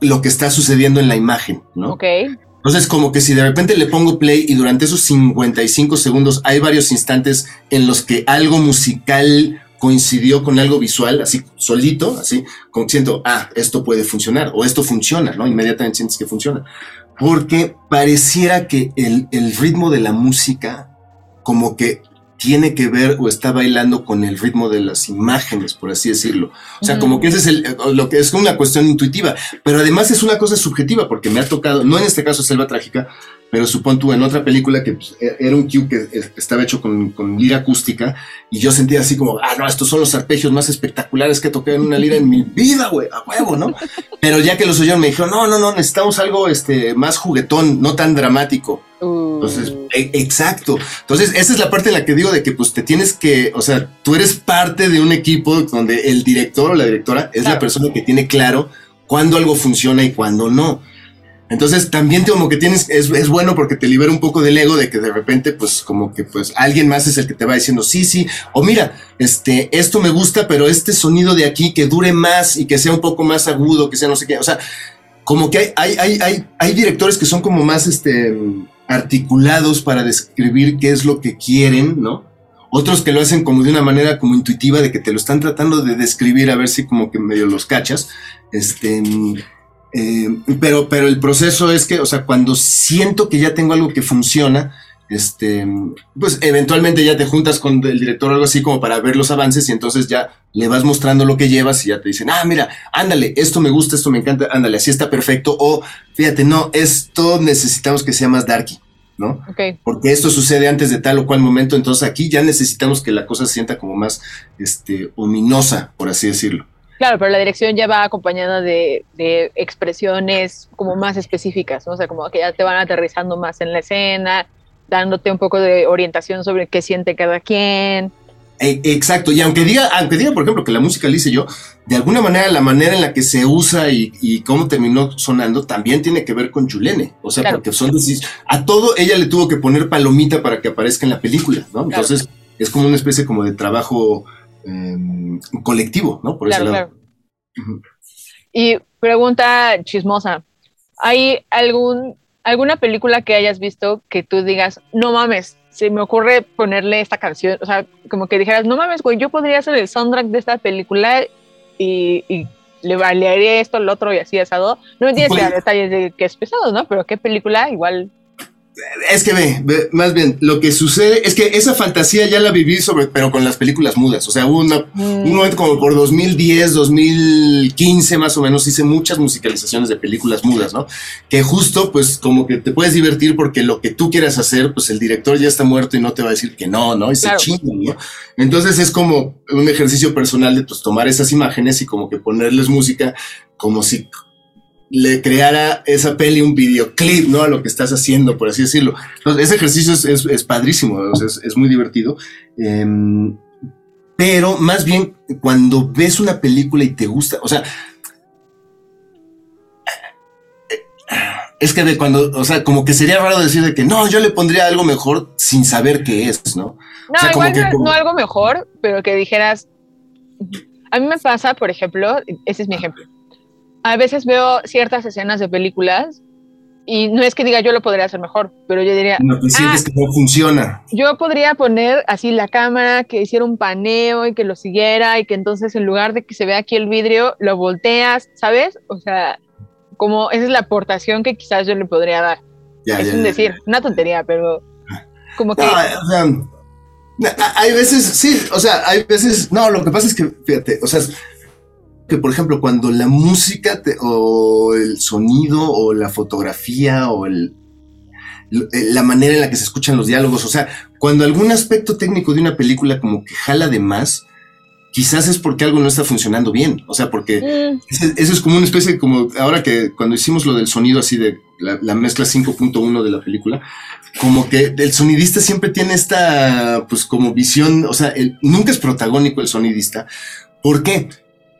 lo que está sucediendo en la imagen, ¿no? Ok. Entonces, como que si de repente le pongo play y durante esos 55 segundos hay varios instantes en los que algo musical coincidió con algo visual, así solito, así, como que siento, ah, esto puede funcionar o esto funciona, ¿no? Inmediatamente sientes que funciona. Porque pareciera que el, el ritmo de la música como que tiene que ver o está bailando con el ritmo de las imágenes, por así decirlo. O sea, como que ese es el, lo que es una cuestión intuitiva, pero además es una cosa subjetiva, porque me ha tocado, no en este caso Selva Trágica, pero supón tú en otra película que pues, e- era un cue que eh, estaba hecho con, con lira acústica y yo sentía así como, ah, no, estos son los arpegios más espectaculares que toqué en una lira en mi vida, güey, a huevo, ¿no? Pero ya que los oyeron me dijeron, no, no, no, necesitamos algo este, más juguetón, no tan dramático. Uh, Entonces, e- exacto. Entonces, esa es la parte en la que digo de que pues te tienes que, o sea, tú eres parte de un equipo donde el director o la directora es la persona que tiene claro cuándo algo funciona y cuándo no. Entonces, también como que tienes, es, es bueno porque te libera un poco del ego de que de repente, pues, como que pues alguien más es el que te va diciendo, sí, sí, o mira, este, esto me gusta, pero este sonido de aquí que dure más y que sea un poco más agudo, que sea no sé qué, o sea, como que hay, hay, hay, hay, directores que son como más este, articulados para describir qué es lo que quieren, ¿no? Otros que lo hacen como de una manera como intuitiva, de que te lo están tratando de describir a ver si como que medio los cachas. Este, eh, pero, pero el proceso es que, o sea, cuando siento que ya tengo algo que funciona, este, pues eventualmente ya te juntas con el director o algo así como para ver los avances y entonces ya le vas mostrando lo que llevas y ya te dicen, ah, mira, ándale, esto me gusta, esto me encanta, ándale, así está perfecto, o fíjate, no, esto necesitamos que sea más darky, ¿no? Porque esto sucede antes de tal o cual momento, entonces aquí ya necesitamos que la cosa se sienta como más, este, ominosa, por así decirlo. Claro, pero la dirección ya va acompañada de, de expresiones como más específicas, ¿no? O sea, como que ya te van aterrizando más en la escena, dándote un poco de orientación sobre qué siente cada quien. E- exacto, y aunque diga, aunque diga, por ejemplo, que la música la hice yo, de alguna manera la manera en la que se usa y, y cómo terminó sonando también tiene que ver con Julene. O sea, Claro. porque son a todo ella le tuvo que poner palomita para que aparezca en la película, ¿no? Claro. Entonces es como una especie como de trabajo em, colectivo, ¿no? Por ese Claro, lado. claro. Y pregunta chismosa, ¿hay algún, alguna película que hayas visto que tú digas, no mames, se me ocurre ponerle esta canción? O sea, como que dijeras, no mames, güey, yo podría hacer el soundtrack de esta película y, y le bailaría esto, lo otro y así asado. No me tienes que dar detalles de que es pesado, ¿no? Pero qué película igual. Es que ve, ve, más bien, lo que sucede es que esa fantasía ya la viví sobre, pero con las películas mudas. O sea, hubo una, Mm, un momento como por 2010, 2015 más o menos, hice muchas musicalizaciones de películas mudas, ¿no? Que justo, pues, como que te puedes divertir porque lo que tú quieras hacer, pues el director ya está muerto y no te va a decir que no, ¿no? Y Claro. se chingan, ¿no? Entonces es como un ejercicio personal de pues, tomar esas imágenes y como que ponerles música como si le creara esa peli un videoclip, ¿no? A lo que estás haciendo, por así decirlo. Entonces, ese ejercicio es, es, es padrísimo, o sea, es, es, muy divertido. Eh, pero más bien cuando ves una película y te gusta, o sea, es que de cuando, o sea, como que sería raro decir de que no, yo le pondría algo mejor sin saber qué es, ¿no? No, o sea, igual como que, no, como- no algo mejor, pero que dijeras. A mí me pasa, por ejemplo, ese es mi ejemplo. A veces veo ciertas escenas de películas y no es que diga yo lo podría hacer mejor, pero yo diría, no te sientes Ah. que no funciona. yo podría poner así la cámara, que hiciera un paneo y que lo siguiera y que entonces en lugar de que se vea aquí el vidrio, lo volteas, ¿sabes? O sea, como esa es la aportación que quizás yo le podría dar. Ya, es ya, un ya, decir, una tontería, pero como que... No, o sea, hay veces, sí, o sea, hay veces, no, lo que pasa es que, fíjate, o sea, que por ejemplo, cuando la música te- o el sonido o la fotografía o el, eh, la manera en la que se escuchan los diálogos, o sea, cuando algún aspecto técnico de una película como que jala de más, quizás es porque algo no está funcionando bien, o sea, porque mm, Eso es como una especie de como ahora que cuando hicimos lo del sonido así de la, la mezcla 5.1 de la película, como que el sonidista siempre tiene esta pues como visión, o sea, el- nunca es protagónico el sonidista. ¿Por qué?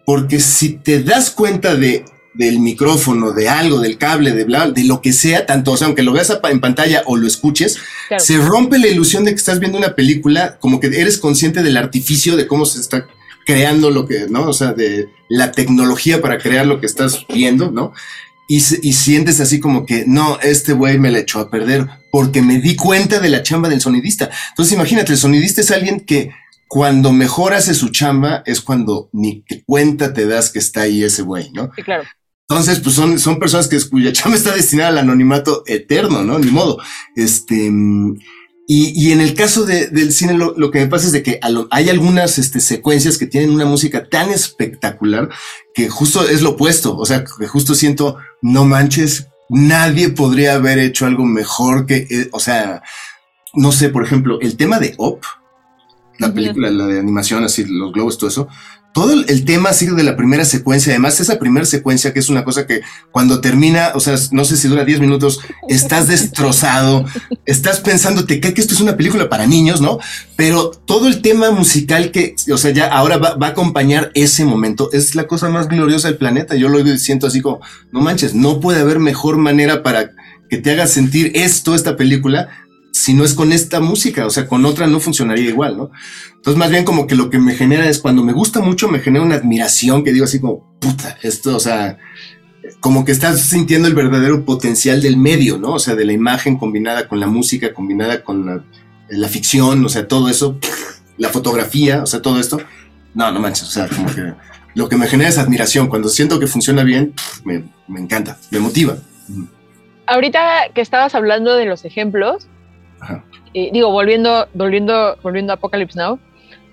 Porque si te das cuenta de del micrófono, de algo, del cable, de bla, de lo que sea, tanto, o sea, aunque lo veas en pantalla o lo escuches, claro. se rompe la ilusión de que estás viendo una película, como que eres consciente del artificio, de cómo se está creando lo que, ¿no? O sea, de la tecnología para crear lo que estás viendo, ¿no? Y sientes así como que, no, este güey me la echó a perder porque me di cuenta de la chamba del sonidista. Entonces imagínate, el sonidista es alguien que cuando mejor hace su chamba es cuando ni te cuenta te das que está ahí ese güey, ¿no? Sí, claro. Entonces, pues son, son personas que cuya chamba está destinada al anonimato eterno, ¿no? Ni modo. Este, y, y en el caso de- del cine, lo, lo que me pasa es de que lo- hay algunas este, secuencias que tienen una música tan espectacular que justo es lo opuesto. O sea, que justo siento, no manches, nadie podría haber hecho algo mejor que, eh, o sea, no sé, por ejemplo, el tema de Op, la película, la de animación, así, los globos, todo eso. Todo el, el tema sigue de la primera secuencia. Además, esa primera secuencia, que es una cosa que cuando termina, o sea, no sé si dura 10 minutos, estás destrozado, estás pensando, te cae que esto es una película para niños, ¿no? Pero todo el tema musical que, o sea, ya ahora va, va a acompañar ese momento, es la cosa más gloriosa del planeta. Yo lo siento así como, no manches, no puede haber mejor manera para que te haga sentir esto, esta película, si no es con esta música, o sea, con otra no funcionaría igual, ¿no? Entonces, más bien como que lo que me genera es cuando me gusta mucho, me genera una admiración que digo así como, puta, esto, o sea, como que estás sintiendo el verdadero potencial del medio, ¿no? O sea, de la imagen combinada con la música, combinada con la, la ficción, o sea, todo eso, la fotografía, o sea, todo esto. No, no manches, o sea, como que lo que me genera es admiración. Cuando siento que funciona bien, me, me encanta, me motiva. Ahorita que estabas hablando de los ejemplos. Eh, digo, volviendo, volviendo, volviendo a Apocalypse Now,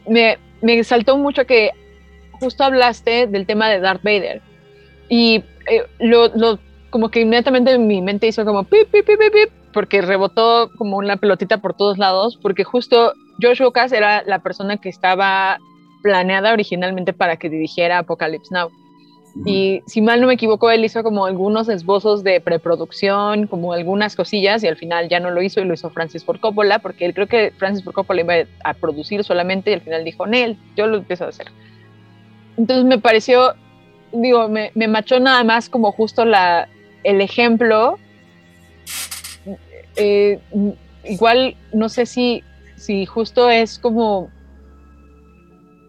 me, me saltó mucho que justo hablaste del tema de Darth Vader. Y eh, lo, lo- como que inmediatamente mi mente hizo como pip, pip, pip, pip, porque rebotó como una pelotita por todos lados, porque justo George Lucas era la persona que estaba planeada originalmente para que dirigiera Apocalypse Now. Y si mal no me equivoco, él hizo como algunos esbozos de preproducción, como algunas cosillas, y al final ya no lo hizo y lo hizo Francis Ford Coppola, porque él creo que Francis Ford Coppola iba a producir solamente y al final dijo, Nel, yo lo empiezo a hacer. Entonces me pareció, digo, me, me machó nada más como justo la, el ejemplo. Eh, igual no sé si, si justo es como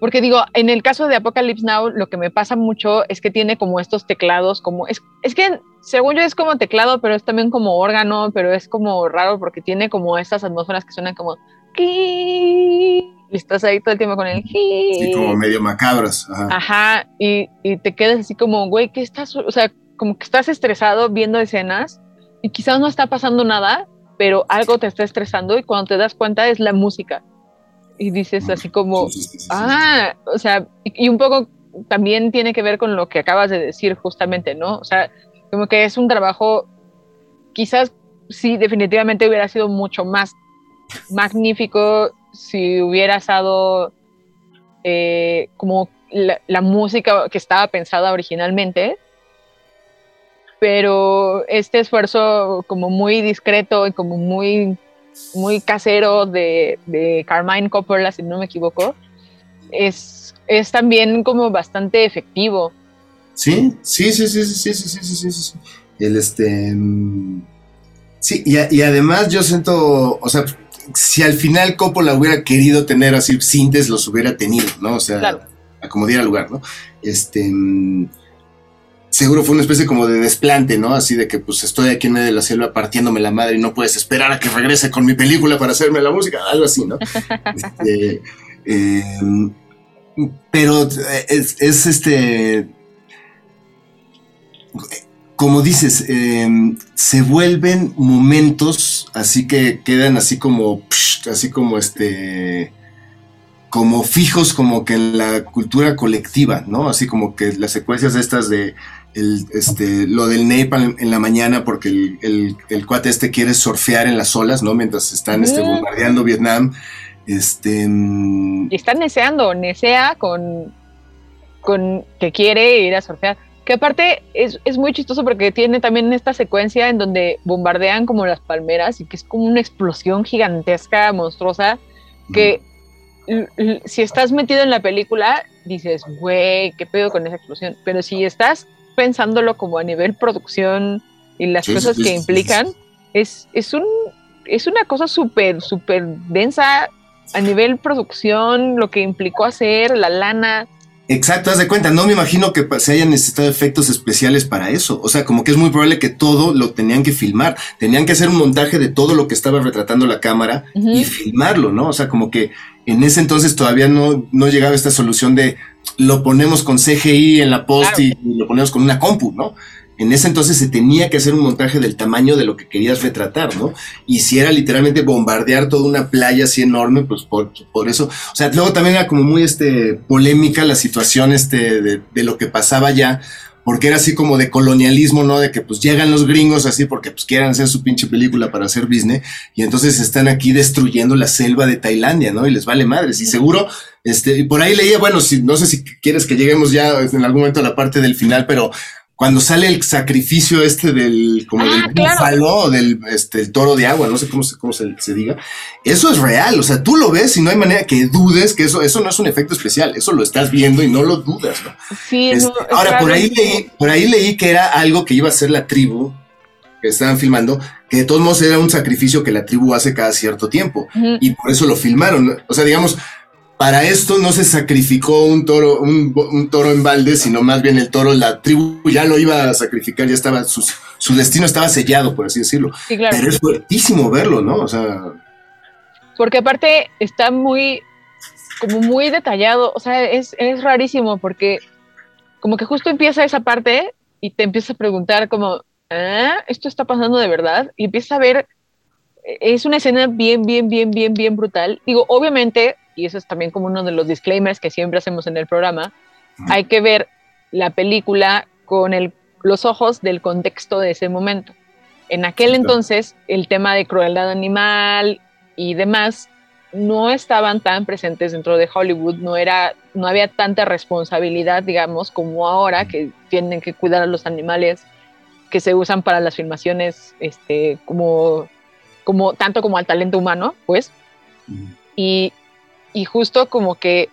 porque digo, en el caso de Apocalypse Now, lo que me pasa mucho es que tiene como estos teclados, como es, es que según yo es como teclado, pero es también como órgano, pero es como raro porque tiene como estas atmósferas que suenan como y estás ahí todo el tiempo con el Sí, como medio macabras. Ajá. Ajá, y, y te quedas así como, güey, ¿qué estás? O sea, como que estás estresado viendo escenas y quizás no está pasando nada, pero algo te está estresando y cuando te das cuenta es la música. Y dices así como, Sí, sí, sí, sí, sí. Ah, o sea, y, y un poco también tiene que ver con lo que acabas de decir justamente, ¿no? O sea, como que es un trabajo, quizás sí, definitivamente hubiera sido mucho más magnífico si hubiera estado como la, la música que estaba pensada originalmente, pero este esfuerzo como muy discreto y como muy, muy casero de, de Carmine Coppola, si no me equivoco, es, es también como bastante efectivo. Sí, sí, sí, sí, sí, sí, sí, sí, sí, sí. El este. Sí, y, y, además yo siento, o sea, si al final Coppola hubiera querido tener así cintes, los hubiera tenido, ¿no? O sea, claro. a como diera lugar, ¿no? Este. Seguro fue una especie como de desplante, ¿no? Así de que pues estoy aquí en medio de la selva partiéndome la madre y no puedes esperar a que regrese con mi película para hacerme la música, algo así, ¿no? este, eh, pero es, es este como dices, eh, se vuelven momentos así que quedan así como, psh, así como este, como fijos como que en la cultura colectiva, ¿no? Así como que las secuencias estas de el, este, lo del Napalm en la mañana porque el, el, el, cuate este quiere surfear en las olas, ¿no? Mientras están este, bombardeando Vietnam. Este, y están neceando, nesea con, con que quiere ir a surfear que aparte es, es, muy chistoso porque tiene también esta secuencia en donde bombardean como las palmeras y que es como una explosión gigantesca, monstruosa, que si estás metido en la película, dices, güey, qué pedo con esa explosión. Pero si estás pensándolo como a nivel producción y las sí, cosas sí, que sí, implican, es, es, un, es una cosa súper, súper densa a nivel producción, lo que implicó hacer, la lana, Exacto, haz de cuenta, no me imagino que se hayan necesitado efectos especiales para eso. O sea, como que es muy probable que todo lo tenían que filmar. Tenían que hacer un montaje de todo lo que estaba retratando la cámara uh -huh. y filmarlo, ¿no? O sea, como que en ese entonces todavía no, no llegaba esta solución de lo ponemos con CGI en la post claro. y lo ponemos con una compu, ¿no? En ese entonces se tenía que hacer un montaje del tamaño de lo que querías retratar, ¿no? Y si era literalmente bombardear toda una playa así enorme, pues por, por eso. O sea, luego también era como muy este, polémica la situación este, de, de lo que pasaba ya, porque era así como de colonialismo, ¿no? De que pues llegan los gringos así porque pues quieren hacer su pinche película para hacer business y entonces están aquí destruyendo la selva de Tailandia, ¿no? Y les vale madres. Y seguro, este, por ahí leía, bueno, si, no sé si quieres que lleguemos ya en algún momento a la parte del final, pero cuando sale el sacrificio este del como ah, del claro. búfalo del este el toro de agua no sé cómo se cómo se, se, diga eso es real o sea tú lo ves y no hay manera que dudes que eso eso no es un efecto especial eso lo estás viendo y no lo dudas ¿no? sí este, no, ahora por ahí leí por ahí leí que era algo que iba a ser la tribu que estaban filmando que de todos modos era un sacrificio que la tribu hace cada cierto tiempo uh -huh. y por eso lo filmaron o sea digamos para esto no se sacrificó un toro, un, un, toro en balde, sino más bien el toro, la tribu ya lo iba a sacrificar, ya estaba, su, su destino estaba sellado, por así decirlo. Sí, claro. Pero es fuertísimo verlo, ¿no? O sea. Porque aparte está muy, como muy detallado, o sea, es, es rarísimo porque como que justo empieza esa parte y te empieza a preguntar como, ¿ah? ¿Esto está pasando de verdad? Y empieza a ver, es una escena bien, bien, bien, bien, bien brutal. Digo, obviamente y eso es también como uno de los disclaimers que siempre hacemos en el programa, hay que ver la película con el, los ojos del contexto de ese momento. En aquel entonces, el tema de crueldad animal y demás no estaban tan presentes dentro de Hollywood, no, era, no había tanta responsabilidad, digamos, como ahora, que tienen que cuidar a los animales que se usan para las filmaciones, este, como, como, tanto como al talento humano, pues. Y, y justo como que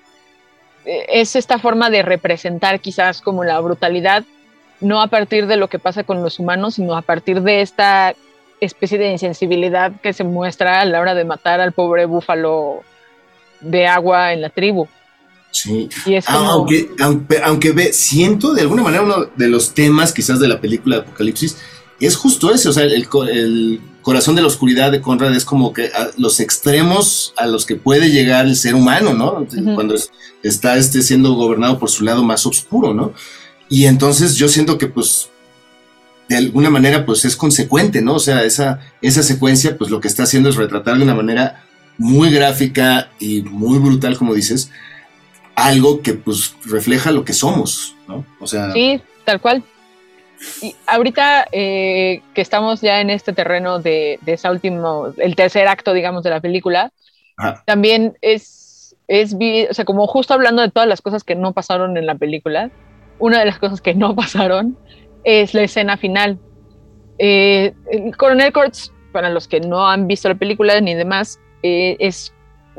eh, es esta forma de representar quizás como la brutalidad, no a partir de lo que pasa con los humanos, sino a partir de esta especie de insensibilidad que se muestra a la hora de matar al pobre búfalo de agua en la tribu. Sí, y es como... aunque, aunque, aunque ve, siento de alguna manera uno de los temas quizás de la película de Apocalipsis es justo ese, o sea, el, el corazón de la oscuridad de Conrad es como que los extremos a los que puede llegar el ser humano, ¿no? Uh -huh. Cuando es, está este siendo gobernado por su lado más oscuro, ¿no? Y entonces yo siento que pues de alguna manera pues es consecuente, ¿no? O sea, esa, esa secuencia pues lo que está haciendo es retratar de una manera muy gráfica y muy brutal, como dices, algo que pues refleja lo que somos, ¿no? O sea... Sí, tal cual. Y ahorita eh, que estamos ya en este terreno de, de esa último, el tercer acto, digamos, de la película, Ajá. también es, es, o sea, como justo hablando de todas las cosas que no pasaron en la película, una de las cosas que no pasaron es la escena final. Eh, el Coronel Kurtz, para los que no han visto la película ni demás, eh, es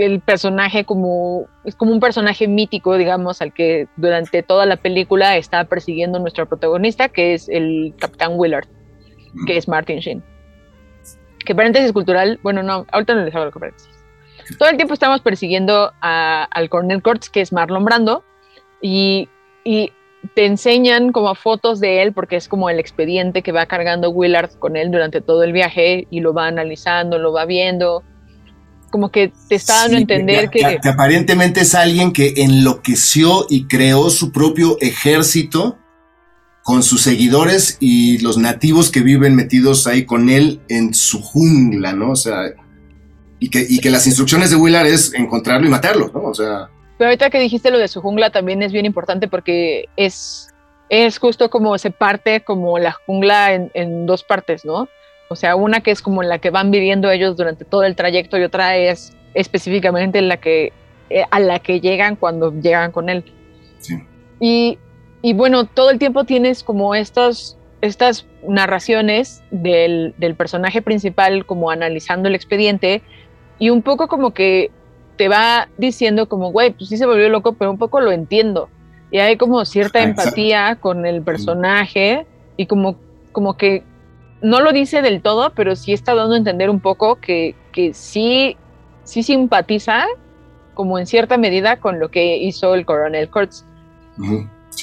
el personaje como es como un personaje mítico, digamos, al que durante toda la película está persiguiendo nuestro protagonista, que es el Capitán Willard, que es Martin Sheen. Que paréntesis cultural, bueno, no, ahorita no les hago el paréntesis. Todo el tiempo estamos persiguiendo al Coronel Kurtz, que es Marlon Brando, y, y te enseñan como fotos de él, porque es como el expediente que va cargando Willard con él durante todo el viaje y lo va analizando, lo va viendo como que te está dando a entender que, que, aparentemente es alguien que enloqueció y creó su propio ejército con sus seguidores y los nativos que viven metidos ahí con él en su jungla, ¿no? O sea, y que, y que las instrucciones de Willard es encontrarlo y matarlo, ¿no? O sea. Pero ahorita que dijiste lo de su jungla también es bien importante porque es, es justo como se parte como la jungla en, en dos partes, ¿no? O sea, una que es como la que van viviendo ellos durante todo el trayecto y otra es específicamente la que, eh, a la que llegan cuando llegan con él. Sí. Y, y, bueno, todo el tiempo tienes como estas, estas narraciones del, del personaje principal como analizando el expediente y un poco como que te va diciendo como, güey, pues sí se volvió loco, pero un poco lo entiendo. Y hay como cierta empatía con el personaje y como, como que no lo dice del todo, pero sí está dando a entender un poco que, que sí, sí simpatiza como en cierta medida con lo que hizo el coronel Kurtz.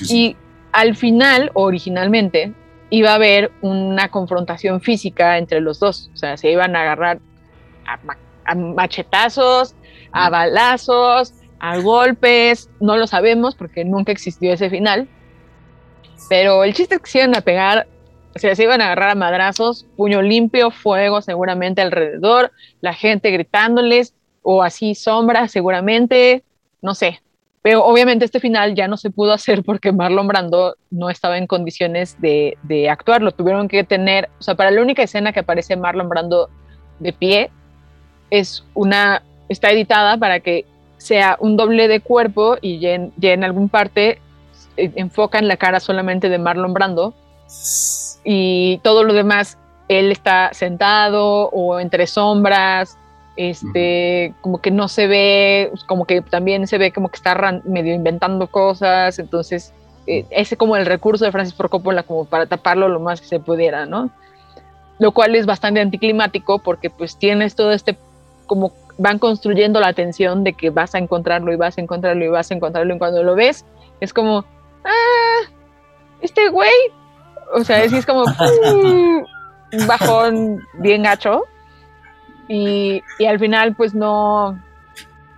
Y al final, originalmente, iba a haber una confrontación física entre los dos. O sea, se iban a agarrar a, machetazos, a balazos, a golpes. No lo sabemos porque nunca existió ese final. Pero el chiste es que se iban a pegar se iban a agarrar a madrazos, puño limpio, fuego seguramente alrededor, la gente gritándoles, o así sombras seguramente, no sé. Pero obviamente este final ya no se pudo hacer porque Marlon Brando no estaba en condiciones de, de actuar, lo tuvieron que tener, o sea, para la única escena que aparece Marlon Brando de pie, es una, está editada para que sea un doble de cuerpo y ya en, ya en algún parte eh, enfocan la cara solamente de Marlon Brando y todo lo demás, él está sentado o entre sombras, este, como que no se ve, como que también se ve como que está medio inventando cosas, entonces eh, ese como el recurso de Francis Ford Coppola como para taparlo lo más que se pudiera, ¿no? Lo cual es bastante anticlimático porque pues tienes todo este, como van construyendo la tensión de que vas a encontrarlo y vas a encontrarlo y vas a encontrarlo y cuando lo ves es como, ah, este güey o sea, es, es como un bajón bien gacho. Y, y, al final, pues no,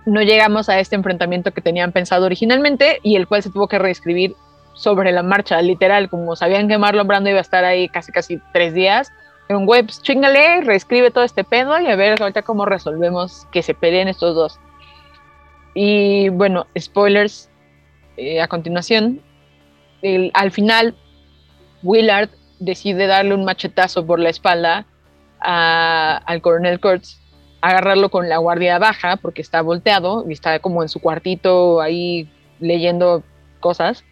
no llegamos a este enfrentamiento que tenían pensado originalmente y el cual se tuvo que reescribir sobre la marcha, literal, como sabían que Marlon Brando iba a estar ahí casi casi tres días. Un web, pues, chingale, reescribe todo este pedo y a ver ahorita cómo resolvemos que se peleen estos dos. Y bueno, spoilers eh, a continuación. El, al final, Willard decide darle un machetazo por la espalda al coronel Kurtz, agarrarlo con la guardia baja porque está volteado y está como en su cuartito ahí leyendo cosas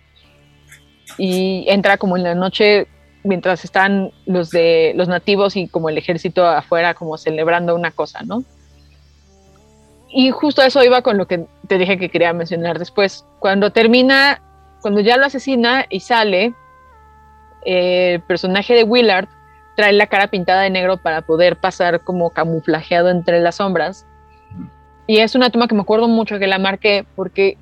y entra como en la noche mientras están los de los nativos y como el ejército afuera como celebrando una cosa, ¿no? Y justo eso iba con lo que te dije que quería mencionar después. Cuando termina, cuando ya lo asesina y sale, el personaje de Willard trae la cara pintada de negro para poder pasar como camuflajeado entre las sombras. Y es una toma que me acuerdo mucho que la marqué porque,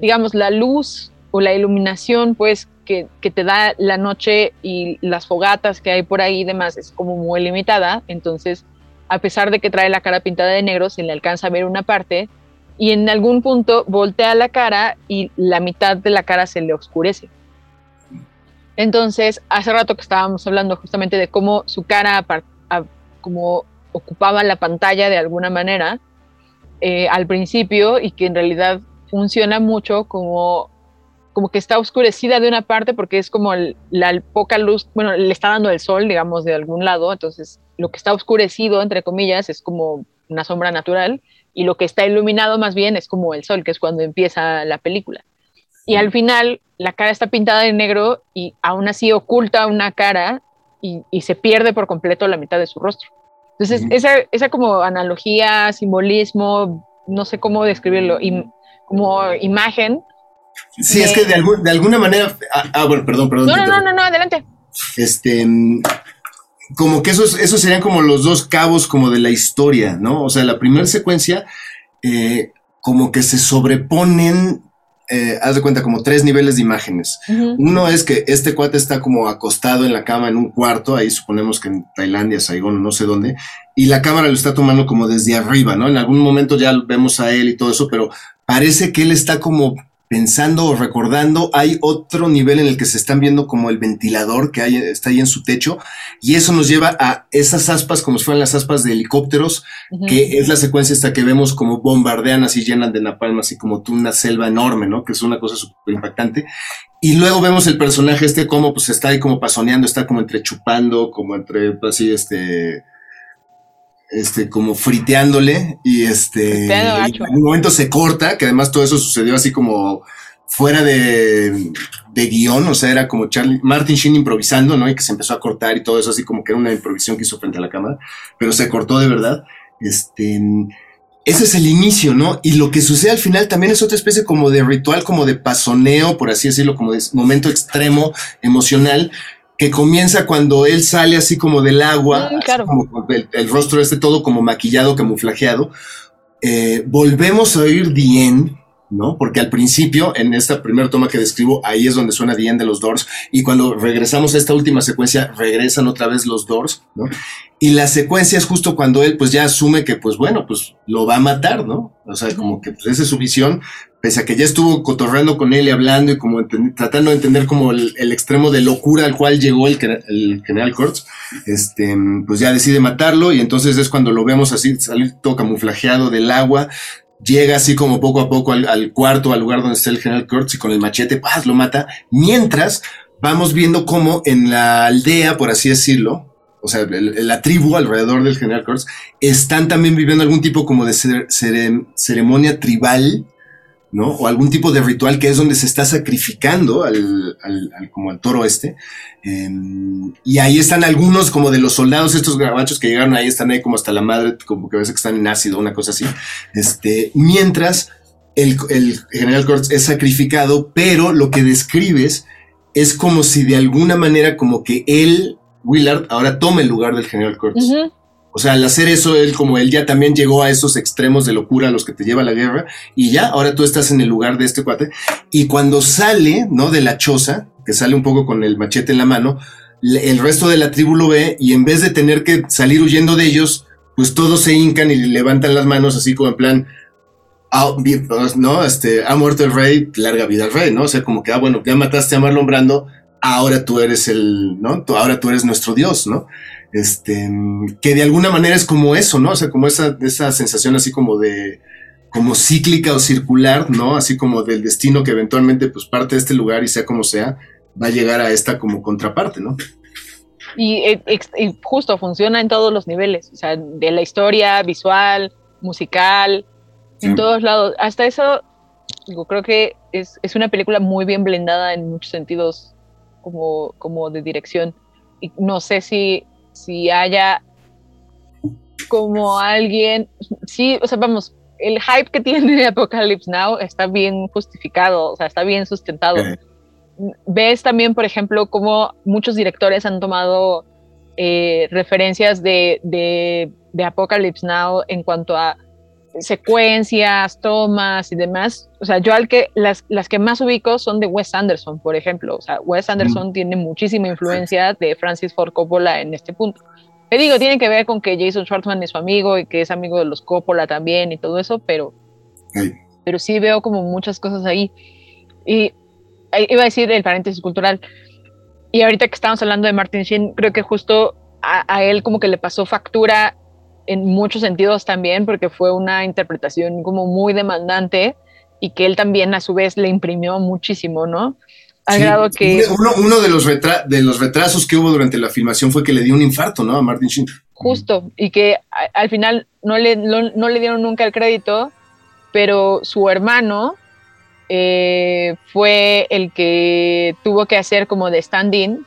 digamos, la luz o la iluminación, pues, que, que, te da la noche y las fogatas que hay por ahí y demás es como muy limitada. Entonces, a pesar de que trae la cara pintada de negro, se le alcanza a ver una parte y en algún punto voltea la cara y la mitad de la cara se le oscurece. Entonces, hace rato que estábamos hablando justamente de cómo su cara como ocupaba la pantalla de alguna manera eh, al principio y que en realidad funciona mucho como, como que está oscurecida de una parte porque es como la poca luz, bueno, le está dando el sol, digamos, de algún lado, entonces lo que está oscurecido, entre comillas, es como una sombra natural y lo que está iluminado más bien es como el sol, que es cuando empieza la película y al final la cara está pintada de negro y aún así oculta una cara y, se pierde por completo la mitad de su rostro. Entonces, esa, esa como analogía, simbolismo, no sé cómo describirlo, y, como imagen. Sí, es que de, de alguna manera. Ah, ah, bueno, perdón, perdón. No, no, no, no, no, adelante. Este. Como que esos, esos serían como los dos cabos como de la historia, ¿no? O sea, la primera secuencia, eh, como que se sobreponen eh, haz de cuenta, como tres niveles de imágenes. Uno es que este cuate está como acostado en la cama en un cuarto, ahí suponemos que en Tailandia, Saigón, no sé dónde, y la cámara lo está tomando como desde arriba, ¿no? En algún momento ya vemos a él y todo eso, pero parece que él está como pensando o recordando, hay otro nivel en el que se están viendo como el ventilador que hay, está ahí en su techo, y eso nos lleva a esas aspas, como si fueran las aspas de helicópteros, que es la secuencia esta que vemos como bombardean así, llenan de napalm, así como tú una selva enorme, ¿no? Que es una cosa súper impactante. Y luego vemos el personaje este como pues está ahí como pasoneando, está como entre chupando, como entre así este este, como friteándole y este, en un momento se corta, que además todo eso sucedió así como fuera de, de guion, o sea, era como Charlie, Martin Sheen improvisando, ¿no? Y que se empezó a cortar y todo eso, así como que era una improvisación que hizo frente a la cámara, pero se cortó de verdad. Este, ese es el inicio, ¿no? Y lo que sucede al final también es otra especie como de ritual, como de pasoneo, por así decirlo, como de momento extremo emocional, que comienza cuando él sale así como del agua, mm, como el, rostro este todo como maquillado, camuflajeado. Eh, volvemos a oír bien ¿no? Porque al principio, en esta primera toma que describo, ahí es donde suena bien de los Doors, y cuando regresamos a esta última secuencia, regresan otra vez los Doors, ¿no? Y la secuencia es justo cuando él, pues ya asume que, pues bueno, pues lo va a matar, ¿no? O sea, como que pues, esa es su visión, pese a que ya estuvo cotorreando con él y hablando y como tratando de entender como el, extremo de locura al cual llegó el, el, general Kurtz, este, pues ya decide matarlo y entonces es cuando lo vemos así, salir todo camuflajeado del agua, llega así como poco a poco al, cuarto, al lugar donde está el general Kurtz y con el machete, ¡paz! lo mata, mientras vamos viendo cómo en la aldea, por así decirlo, o sea, la tribu alrededor del general Kurtz, están también viviendo algún tipo como de ceremonia tribal, ¿no? O algún tipo de ritual que es donde se está sacrificando al, al, como al toro este. Em, y ahí están algunos como de los soldados, estos gabachos que llegaron ahí, están ahí como hasta la madre, como que a veces que están en ácido, una cosa así. Este, mientras el, el general Kurtz es sacrificado, pero lo que describes es como si de alguna manera como que él, Willard, ahora tome el lugar del general Kurtz. O sea, al hacer eso, él como él ya también llegó a esos extremos de locura a los que te lleva la guerra y ya, ahora tú estás en el lugar de este cuate. Y cuando sale, ¿no? De la choza, que sale un poco con el machete en la mano, el resto de la tribu lo ve y en vez de tener que salir huyendo de ellos, pues todos se hincan y levantan las manos así como en plan, ah, ¿no? Este, ha muerto el rey, larga vida al rey, ¿no? O sea, como que, ah, bueno, ya mataste a Marlon Brando, ahora tú eres el, ¿no? ahora tú eres nuestro Dios, ¿no? Este, que de alguna manera es como eso, ¿no? O sea, como esa, esa sensación así como de, como cíclica o circular, ¿no? Así como del destino que eventualmente, pues, parte de este lugar y sea como sea, va a llegar a esta como contraparte, ¿no? Y, eh, justo funciona en todos los niveles, o sea, de la historia, visual, musical, en todos lados. Hasta eso, digo, creo que es, es, una película muy bien blendada en muchos sentidos, como, como de dirección. Y no sé si si haya como alguien, sí, o sea, vamos, el hype que tiene Apocalypse Now está bien justificado, o sea, está bien sustentado. Ves también, por ejemplo, cómo muchos directores han tomado eh, referencias de, de, de, Apocalypse Now en cuanto a secuencias, tomas y demás. O sea, yo al que las, las que más ubico son de Wes Anderson, por ejemplo. O sea, Wes Anderson tiene muchísima influencia de Francis Ford Coppola en este punto. Te digo, tiene que ver con que Jason Schwartzman es su amigo y que es amigo de los Coppola también y todo eso, pero, pero sí veo como muchas cosas ahí. Y iba a decir el paréntesis cultural. Y ahorita que estamos hablando de Martin Sheen, creo que justo a, a él como que le pasó factura en muchos sentidos también, porque fue una interpretación como muy demandante y que él también a su vez le imprimió muchísimo, ¿no? Al grado que... Uno, de, los de los retrasos que hubo durante la filmación fue que le dio un infarto, ¿no? A Martin Sheen. Justo, y que al final no le, no, le dieron nunca el crédito, pero su hermano eh, fue el que tuvo que hacer como de stand-in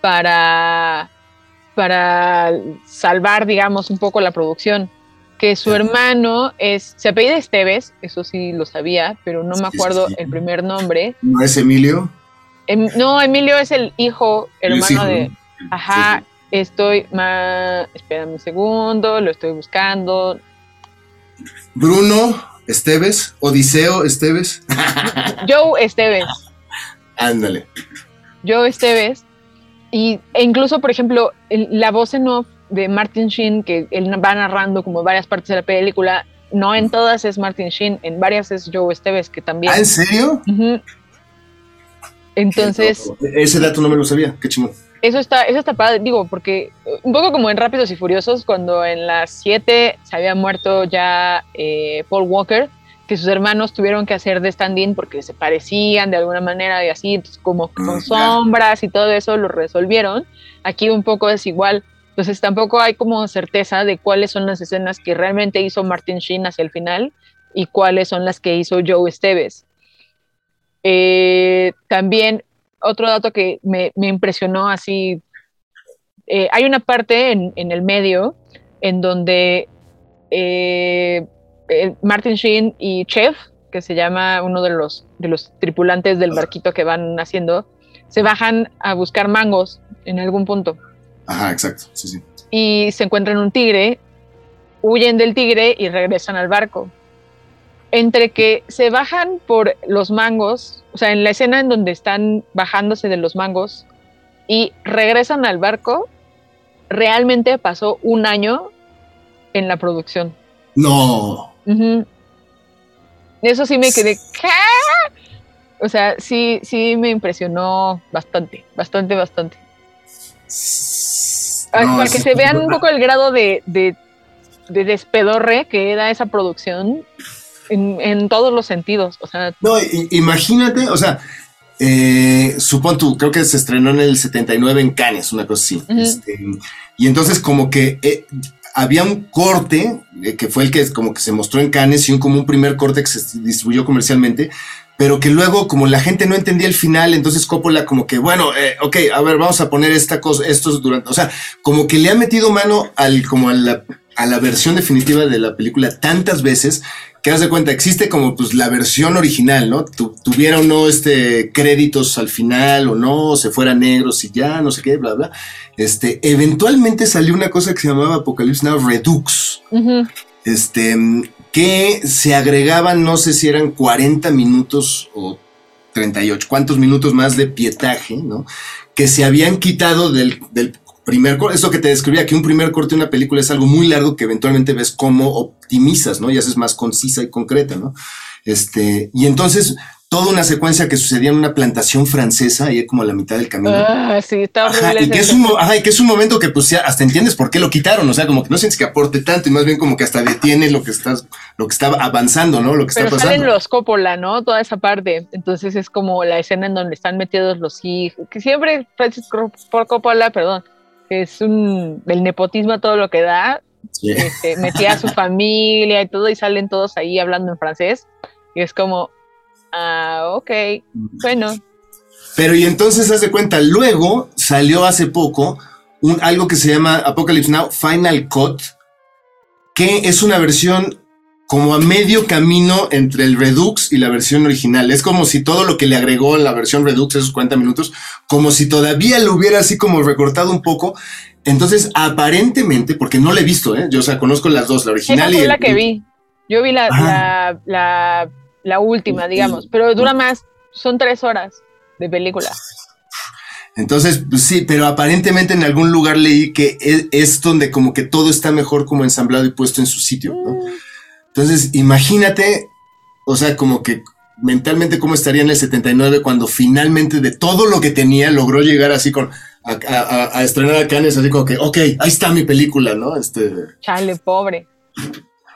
para, para salvar, digamos, un poco la producción. Que su hermano es, se apellida Esteves, eso sí lo sabía, pero no me Sí, acuerdo sí. el primer nombre. ¿No es Emilio? Em- no, Emilio es el hijo, hermano hijo, de... Ajá, estoy más... Espérame un segundo, lo estoy buscando. Bruno Esteves, Odiseo Esteves. Joe Esteves. Ándale. Joe Esteves. Y, e incluso, por ejemplo, el- la voz en off de Martin Sheen, que él va narrando como varias partes de la película, no en todas es Martin Sheen, en varias es Joe Esteves, que también. ¿Ah, en serio? Entonces, Ese dato no me lo sabía. Qué chingón. eso está, eso está padre, digo, porque eh, un poco como en Rápidos y Furiosos, cuando en las 7 se había muerto ya eh, Paul Walker, que sus hermanos tuvieron que hacer de stand-in porque se parecían de alguna manera y así, entonces como Mm, con sombras y todo eso lo resolvieron. Aquí un poco es igual. Entonces tampoco hay como certeza de cuáles son las escenas que realmente hizo Martin Sheen hacia el final y cuáles son las que hizo Joe Esteves. Eh, también otro dato que me, me impresionó así, eh, hay una parte en, en el medio en donde eh, eh, Martin Sheen y Chef, que se llama uno de los, de los tripulantes del barquito que van haciendo, se bajan a buscar mangos en algún punto Ajá, exacto. Sí, sí. y se encuentran un tigre, huyen del tigre y regresan al barco. Entre que se bajan por los mangos, o sea, en la escena en donde están bajándose de los mangos y regresan al barco, realmente pasó un año en la producción. No. Ujú. Eso sí me quedé, ¿qué? O sea, sí, sí me impresionó bastante, bastante, bastante. Para que se vean un poco el grado de, de, de despedorre que era esa producción en, en todos los sentidos. O sea, No, imagínate, o sea, eh, supón tú, creo que se estrenó en el 79 en Cannes, una cosa así. Este, y entonces como que eh, había un corte, eh, que fue el que como que se mostró en Cannes y un, como un primer corte que se distribuyó comercialmente, pero que luego como la gente no entendía el final, entonces Coppola como que, bueno, eh, ok, a ver, vamos a poner esta cosa, estos durante, o sea, como que le ha metido mano al, como a la, a la versión definitiva de la película tantas veces que haz de cuenta, existe como pues la versión original, ¿no? Tu- tuviera o no este créditos al final o no, se fuera negros y ya, no sé qué, bla, bla. Este, eventualmente salió una cosa que se llamaba Apocalypse Now Redux, este, que se agregaban, no sé si eran 40 minutos o 38, cuántos minutos más de pietaje, ¿no? Que se habían quitado del, del primer corte. Eso que te describía, que un primer corte de una película es algo muy largo que eventualmente ves cómo optimizas, ¿no? Y haces más concisa y concreta, ¿no? Este, y entonces toda una secuencia que sucedía en una plantación francesa, ahí como a la mitad del camino. ah, sí, está horrible. Ajá, y que, es un, ajá, y que es un momento que pues ya hasta entiendes por qué lo quitaron, o sea, como que no sientes que aporte tanto y más bien como que hasta detiene lo que estás, lo que está avanzando, ¿no? Lo que está pasando. salen los Coppola, ¿no? Toda esa parte. Entonces es como la escena en donde están metidos los hijos. Que siempre Francis Coppola, perdón, que es un del nepotismo a todo lo que da. Sí. este, metía a su familia y todo, y salen todos ahí hablando en francés. Y es como, ah, ok, bueno. Pero y entonces haz de cuenta, luego salió hace poco un, algo que se llama Apocalypse Now Final Cut, que es una versión como a medio camino entre el Redux y la versión original. Es como si todo lo que le agregó la versión Redux, esos 40 minutos, como si todavía lo hubiera así como recortado un poco. Entonces, aparentemente, porque no la he visto, ¿eh? yo o sea, conozco las dos, la Esa original y fue el- la que vi. Yo vi la, la, la, la última, digamos, pero dura más, son tres horas de película. Entonces, pues sí, pero aparentemente en algún lugar leí que es, es donde como que todo está mejor como ensamblado y puesto en su sitio, ¿no? Entonces, imagínate, o sea, como que mentalmente cómo estaría en el 79 cuando finalmente de todo lo que tenía logró llegar así con a, a- a- a estrenar a Cannes, así como que, ok, ahí está mi película, ¿no? Este, Chale, pobre.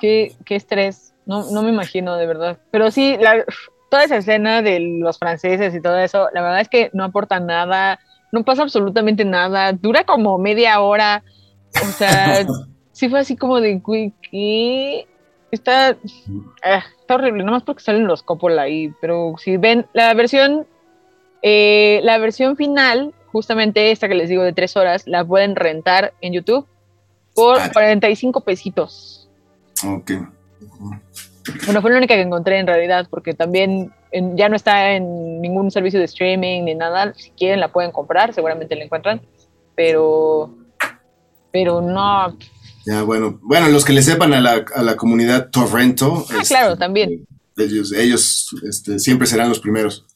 Qué, qué estrés. No, no me imagino, de verdad. Pero sí, la- toda esa escena de los franceses y todo eso, la verdad es que no aporta nada, no pasa absolutamente nada, dura como media hora. O sea, sí fue así como de, ¿qué? Está, ah, está horrible, nomás porque salen los Coppola ahí, pero si ven la versión, eh, la versión final, justamente esta que les digo de tres horas, la pueden rentar en YouTube por Ah. 45 pesitos. Ok. Bueno, fue la única que encontré en realidad, porque también en- ya no está en ningún servicio de streaming ni nada. Si quieren la pueden comprar, seguramente la encuentran, pero, pero no. Ya, bueno. Bueno, los que le sepan a la, a la comunidad Torrento. Ah, este, claro, también. Ellos, ellos este, siempre serán los primeros.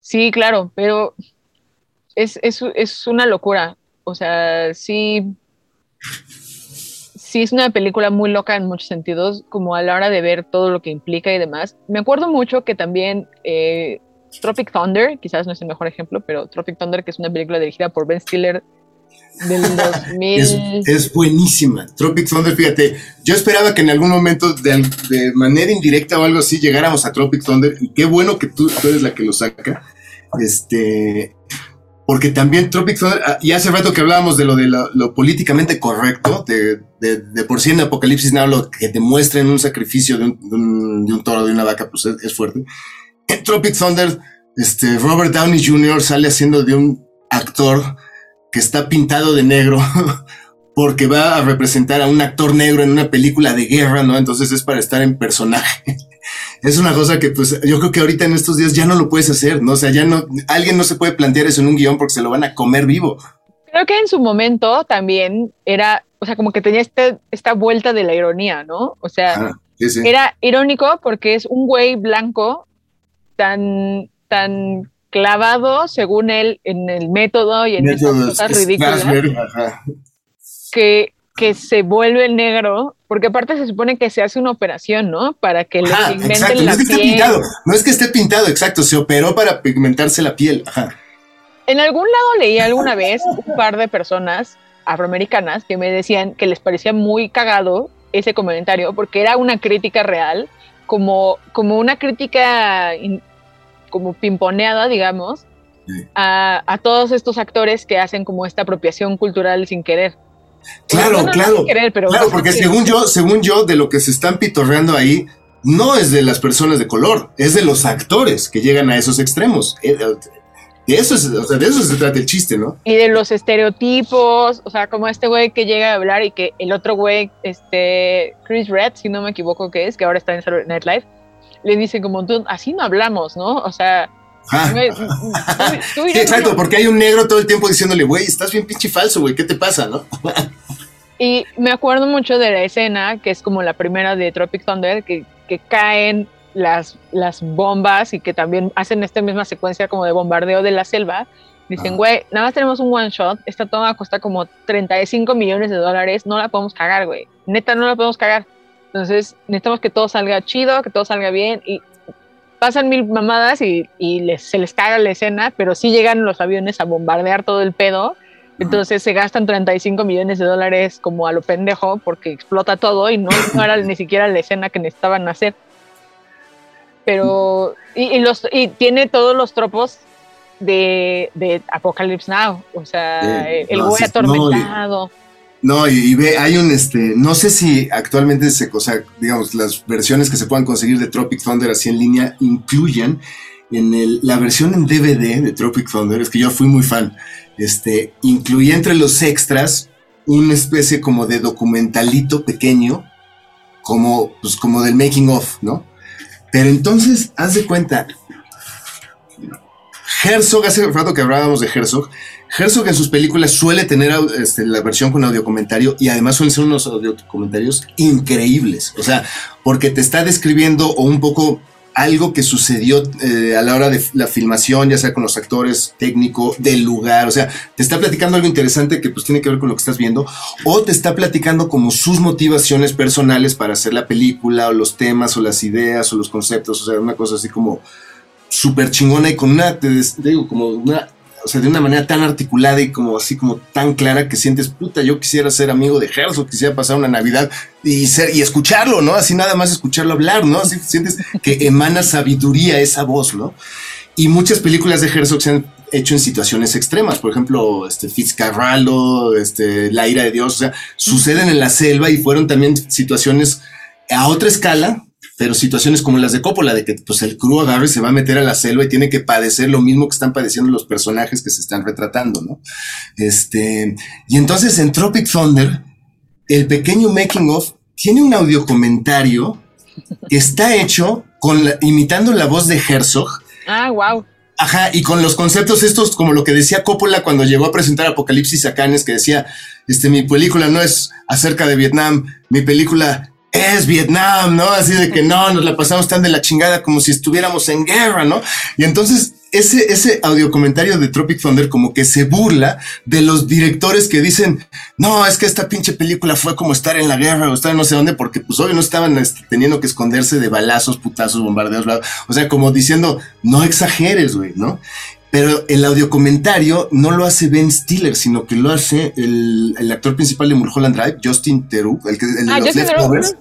Sí, claro, pero es, es, es una locura. O sea, sí, sí es una película muy loca en muchos sentidos, como a la hora de ver todo lo que implica y demás. Me acuerdo mucho que también eh, Tropic Thunder, quizás no es el mejor ejemplo, pero Tropic Thunder, que es una película dirigida por Ben Stiller del 2000. Es, es buenísima. Tropic Thunder, fíjate, yo esperaba que en algún momento de, de manera indirecta o algo así llegáramos a Tropic Thunder y qué bueno que tú, tú eres la que lo saca. Este, porque también Tropic Thunder, ah, y hace rato que hablábamos de lo de lo, lo políticamente correcto, de, de, de por sí en Apocalipsis Now lo que te muestren un sacrificio de un, de un, de un toro, de una vaca, pues es, es fuerte. En Tropic Thunder, este, Robert Downey Jr. sale haciendo de un actor que está pintado de negro porque va a representar a un actor negro en una película de guerra, ¿no? Entonces es para estar en personaje. Es una cosa que pues yo creo que ahorita en estos días ya no lo puedes hacer, ¿no? O sea, ya no, alguien no se puede plantear eso en un guion porque se lo van a comer vivo. Creo que en su momento también era, o sea, como que tenía este, esta vuelta de la ironía, ¿no? O sea, Ah, sí, sí. era irónico porque es un güey blanco tan, tan clavado, según él, en el método y en esas cosas ridículas, que, que se vuelve negro, porque aparte se supone que se hace una operación, ¿no? Para que le pigmenten exacto. No la es que piel. pintado, no es que esté pintado, exacto. Se operó para pigmentarse la piel. Ajá. En algún lado leí alguna vez un par de personas afroamericanas que me decían que les parecía muy cagado ese comentario porque era una crítica real, como, como una crítica in- como pimponeada, digamos, Sí. a, a todos estos actores que hacen como esta apropiación cultural sin querer. Claro, Bueno, no claro. sin querer, pero Claro, porque según yo, según yo, de lo que se están pitorreando ahí, no es de las personas de color, es de los actores que llegan a esos extremos. Eh, eh, De eso, es, o sea, de eso se trata el chiste, ¿no? y de los estereotipos, o sea, como este güey que llega a hablar y que el otro güey, este, Chris Red, si no me equivoco que es, que ahora está en Saturday Night Live, le dice como tú, así no hablamos, ¿no? O sea, Ah, güey, tú- tú sí, irás- exacto, porque hay un negro todo el tiempo diciéndole, güey, estás bien pinche falso, güey, ¿qué te pasa, no? Y me acuerdo mucho de la escena, que es como la primera de Tropic Thunder, que, que caen las, las bombas y que también hacen esta misma secuencia como de bombardeo de la selva. Dicen, güey, nada más tenemos un one shot, esta toma cuesta como 35 millones de dólares, no la podemos cagar, güey. Neta, no la podemos cagar. Entonces, necesitamos que todo salga chido, que todo salga bien y pasan mil mamadas y, y les, se les caga la escena, pero sí llegan los aviones a bombardear todo el pedo. Entonces se gastan 35 millones de dólares como a lo pendejo porque explota todo y no, no era ni siquiera la escena que necesitaban hacer. Pero, y, y los, y tiene todos los tropos de, de Apocalypse Now. O sea, el güey atormentado. No, y, y ve, hay un, este, no sé si actualmente se, o sea, digamos, las versiones que se puedan conseguir de Tropic Thunder así en línea incluyan en el, la versión en DVD de Tropic Thunder, es que yo fui muy fan, este, incluía entre los extras una especie como de documentalito pequeño, como, pues, como del making of, ¿no? Pero entonces, haz de cuenta, Herzog, hace rato que hablábamos de Herzog, Herzog en sus películas suele tener este, la versión con audiocomentario y además suelen ser unos audiocomentarios increíbles. O sea, porque te está describiendo o un poco algo que sucedió eh, a la hora de la filmación, ya sea con los actores, técnico, del lugar. O sea, te está platicando algo interesante que pues tiene que ver con lo que estás viendo o te está platicando como sus motivaciones personales para hacer la película o los temas o las ideas o los conceptos. O sea, una cosa así como súper chingona y con una, te digo, como una, o sea, de una manera tan articulada y como así como tan clara que sientes, puta, yo quisiera ser amigo de Herzog, quisiera pasar una Navidad y ser, y escucharlo, ¿no? Así nada más escucharlo hablar, ¿no? Así sientes que emana sabiduría esa voz, ¿no? Y muchas películas de Herzog se han hecho en situaciones extremas, por ejemplo, este Fitzcarraldo, este La ira de Dios, o sea, suceden en la selva y fueron también situaciones a otra escala, pero situaciones como las de Coppola, de que pues el crew agarre se va a meter a la selva y tiene que padecer lo mismo que están padeciendo los personajes que se están retratando, ¿no? Este, y entonces en Tropic Thunder, el pequeño making of tiene un audio comentario que está hecho con imitando la voz de Herzog. Ah, wow. Ajá, y con los conceptos estos, como lo que decía Coppola cuando llegó a presentar Apocalipsis a Cannes, que decía, este, mi película no es acerca de Vietnam, mi película es Vietnam, ¿no? Así de que no, nos la pasamos tan de la chingada como si estuviéramos en guerra, ¿no? Y entonces ese, ese audio comentario de Tropic Thunder como que se burla de los directores que dicen, no, es que esta pinche película fue como estar en la guerra o estar no sé dónde, porque pues hoy no estaban este, teniendo que esconderse de balazos, putazos, bombardeos, o sea, como diciendo, no exageres, güey, ¿no? Pero el audio comentario no lo hace Ben Stiller, sino que lo hace el, actor principal de Mulholland Drive, Justin Theroux, el, que, el de ah, los Leftovers,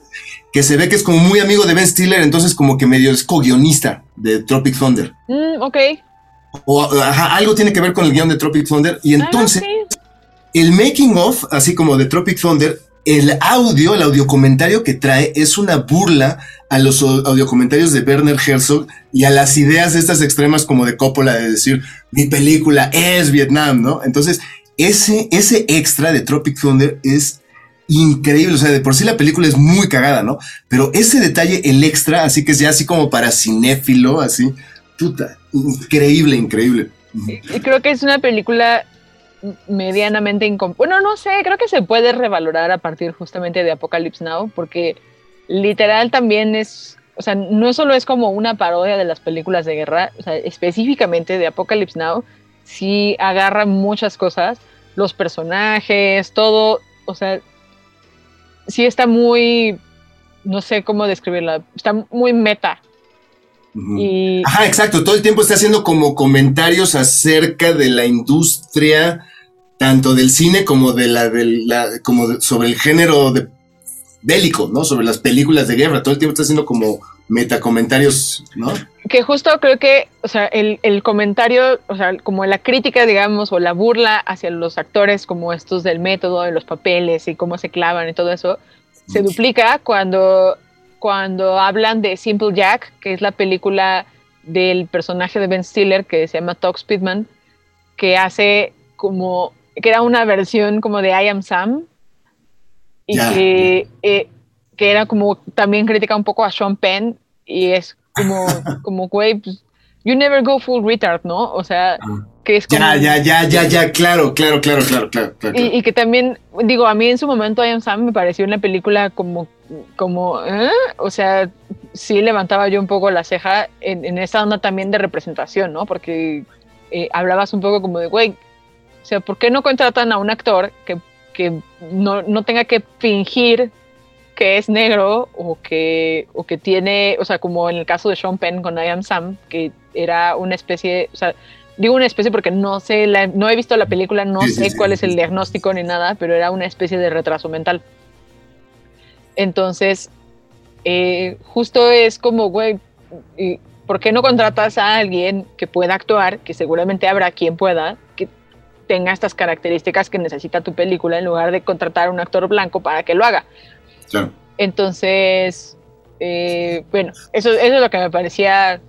que se ve que es como muy amigo de Ben Stiller, entonces como que medio es co-guionista de Tropic Thunder. Mm, ok. O algo tiene que ver con el guion de Tropic Thunder. Y ah, entonces, el making of, así como de Tropic Thunder, el audio, el audio comentario que trae es una burla a los audio comentarios de Werner Herzog y a las ideas estas extremas como de Coppola de decir mi película es Vietnam, ¿no? Entonces, ese, ese extra de Tropic Thunder es increíble, o sea, de por sí la película es muy cagada, ¿no? Pero ese detalle, el extra, así que es ya así como para cinéfilo, así, puta, increíble, increíble. Creo que es una película medianamente bueno no sé creo que se puede revalorar a partir justamente de Apocalypse Now porque literal también es o sea no solo es como una parodia de las películas de guerra o sea específicamente de Apocalypse Now sí agarra muchas cosas los personajes todo o sea sí está muy no sé cómo describirla está muy meta y... Ajá, exacto. Todo el tiempo está haciendo como comentarios acerca de la industria, tanto del cine como de la, la como sobre el género de bélico, ¿no? Sobre las películas de guerra. Todo el tiempo está haciendo como metacomentarios, ¿no? Que justo creo que, o sea, el, el, comentario, o sea, como la crítica, digamos, o la burla hacia los actores como estos del método, de los papeles y cómo se clavan y todo eso, se duplica cuando cuando hablan de Simple Jack, que es la película del personaje de Ben Stiller que se llama Tox Speedman, que hace como, que era una versión como de I Am Sam, y que, eh, que era como también critica un poco a Sean Penn, y es como, como güey, pues, you never go full retard, ¿no? O sea, ah. Que es como... Ya, ya, ya, ya, ya, claro, claro, claro, claro, claro. Y, y, que también, digo, a mí en su momento I Am Sam me pareció una película como como, ¿eh? o sea, sí levantaba yo un poco la ceja en, en esa onda también de representación, ¿no? Porque eh, hablabas un poco como de, güey, o sea, ¿por qué no contratan a un actor que, que no, no, tenga que fingir que es negro o que, o que tiene, o sea, como en el caso de Sean Penn con I Am Sam, que era una especie, o sea, digo una especie porque no sé, la, no he visto la película, no sé cuál es el diagnóstico ni nada, pero era una especie de retraso mental. Entonces, eh, justo es como, güey, ¿por qué no contratas a alguien que pueda actuar, que seguramente habrá quien pueda, que tenga estas características que necesita tu película, en lugar de contratar a un actor blanco para que lo haga? Entonces, eh, bueno, eso, eso, es lo que me parecía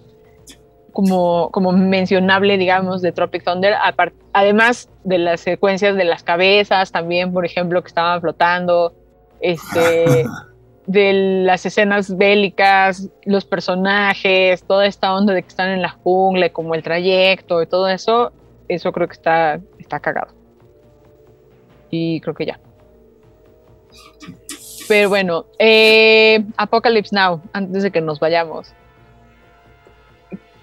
como, como mencionable, digamos, de Tropic Thunder, además de las secuencias de las cabezas también, por ejemplo, que estaban flotando, este, de las escenas bélicas, los personajes, toda esta onda de que están en la jungla, como el trayecto y todo eso, eso creo que está, está cagado. Y creo que ya. Pero bueno, eh, Apocalypse Now, antes de que nos vayamos.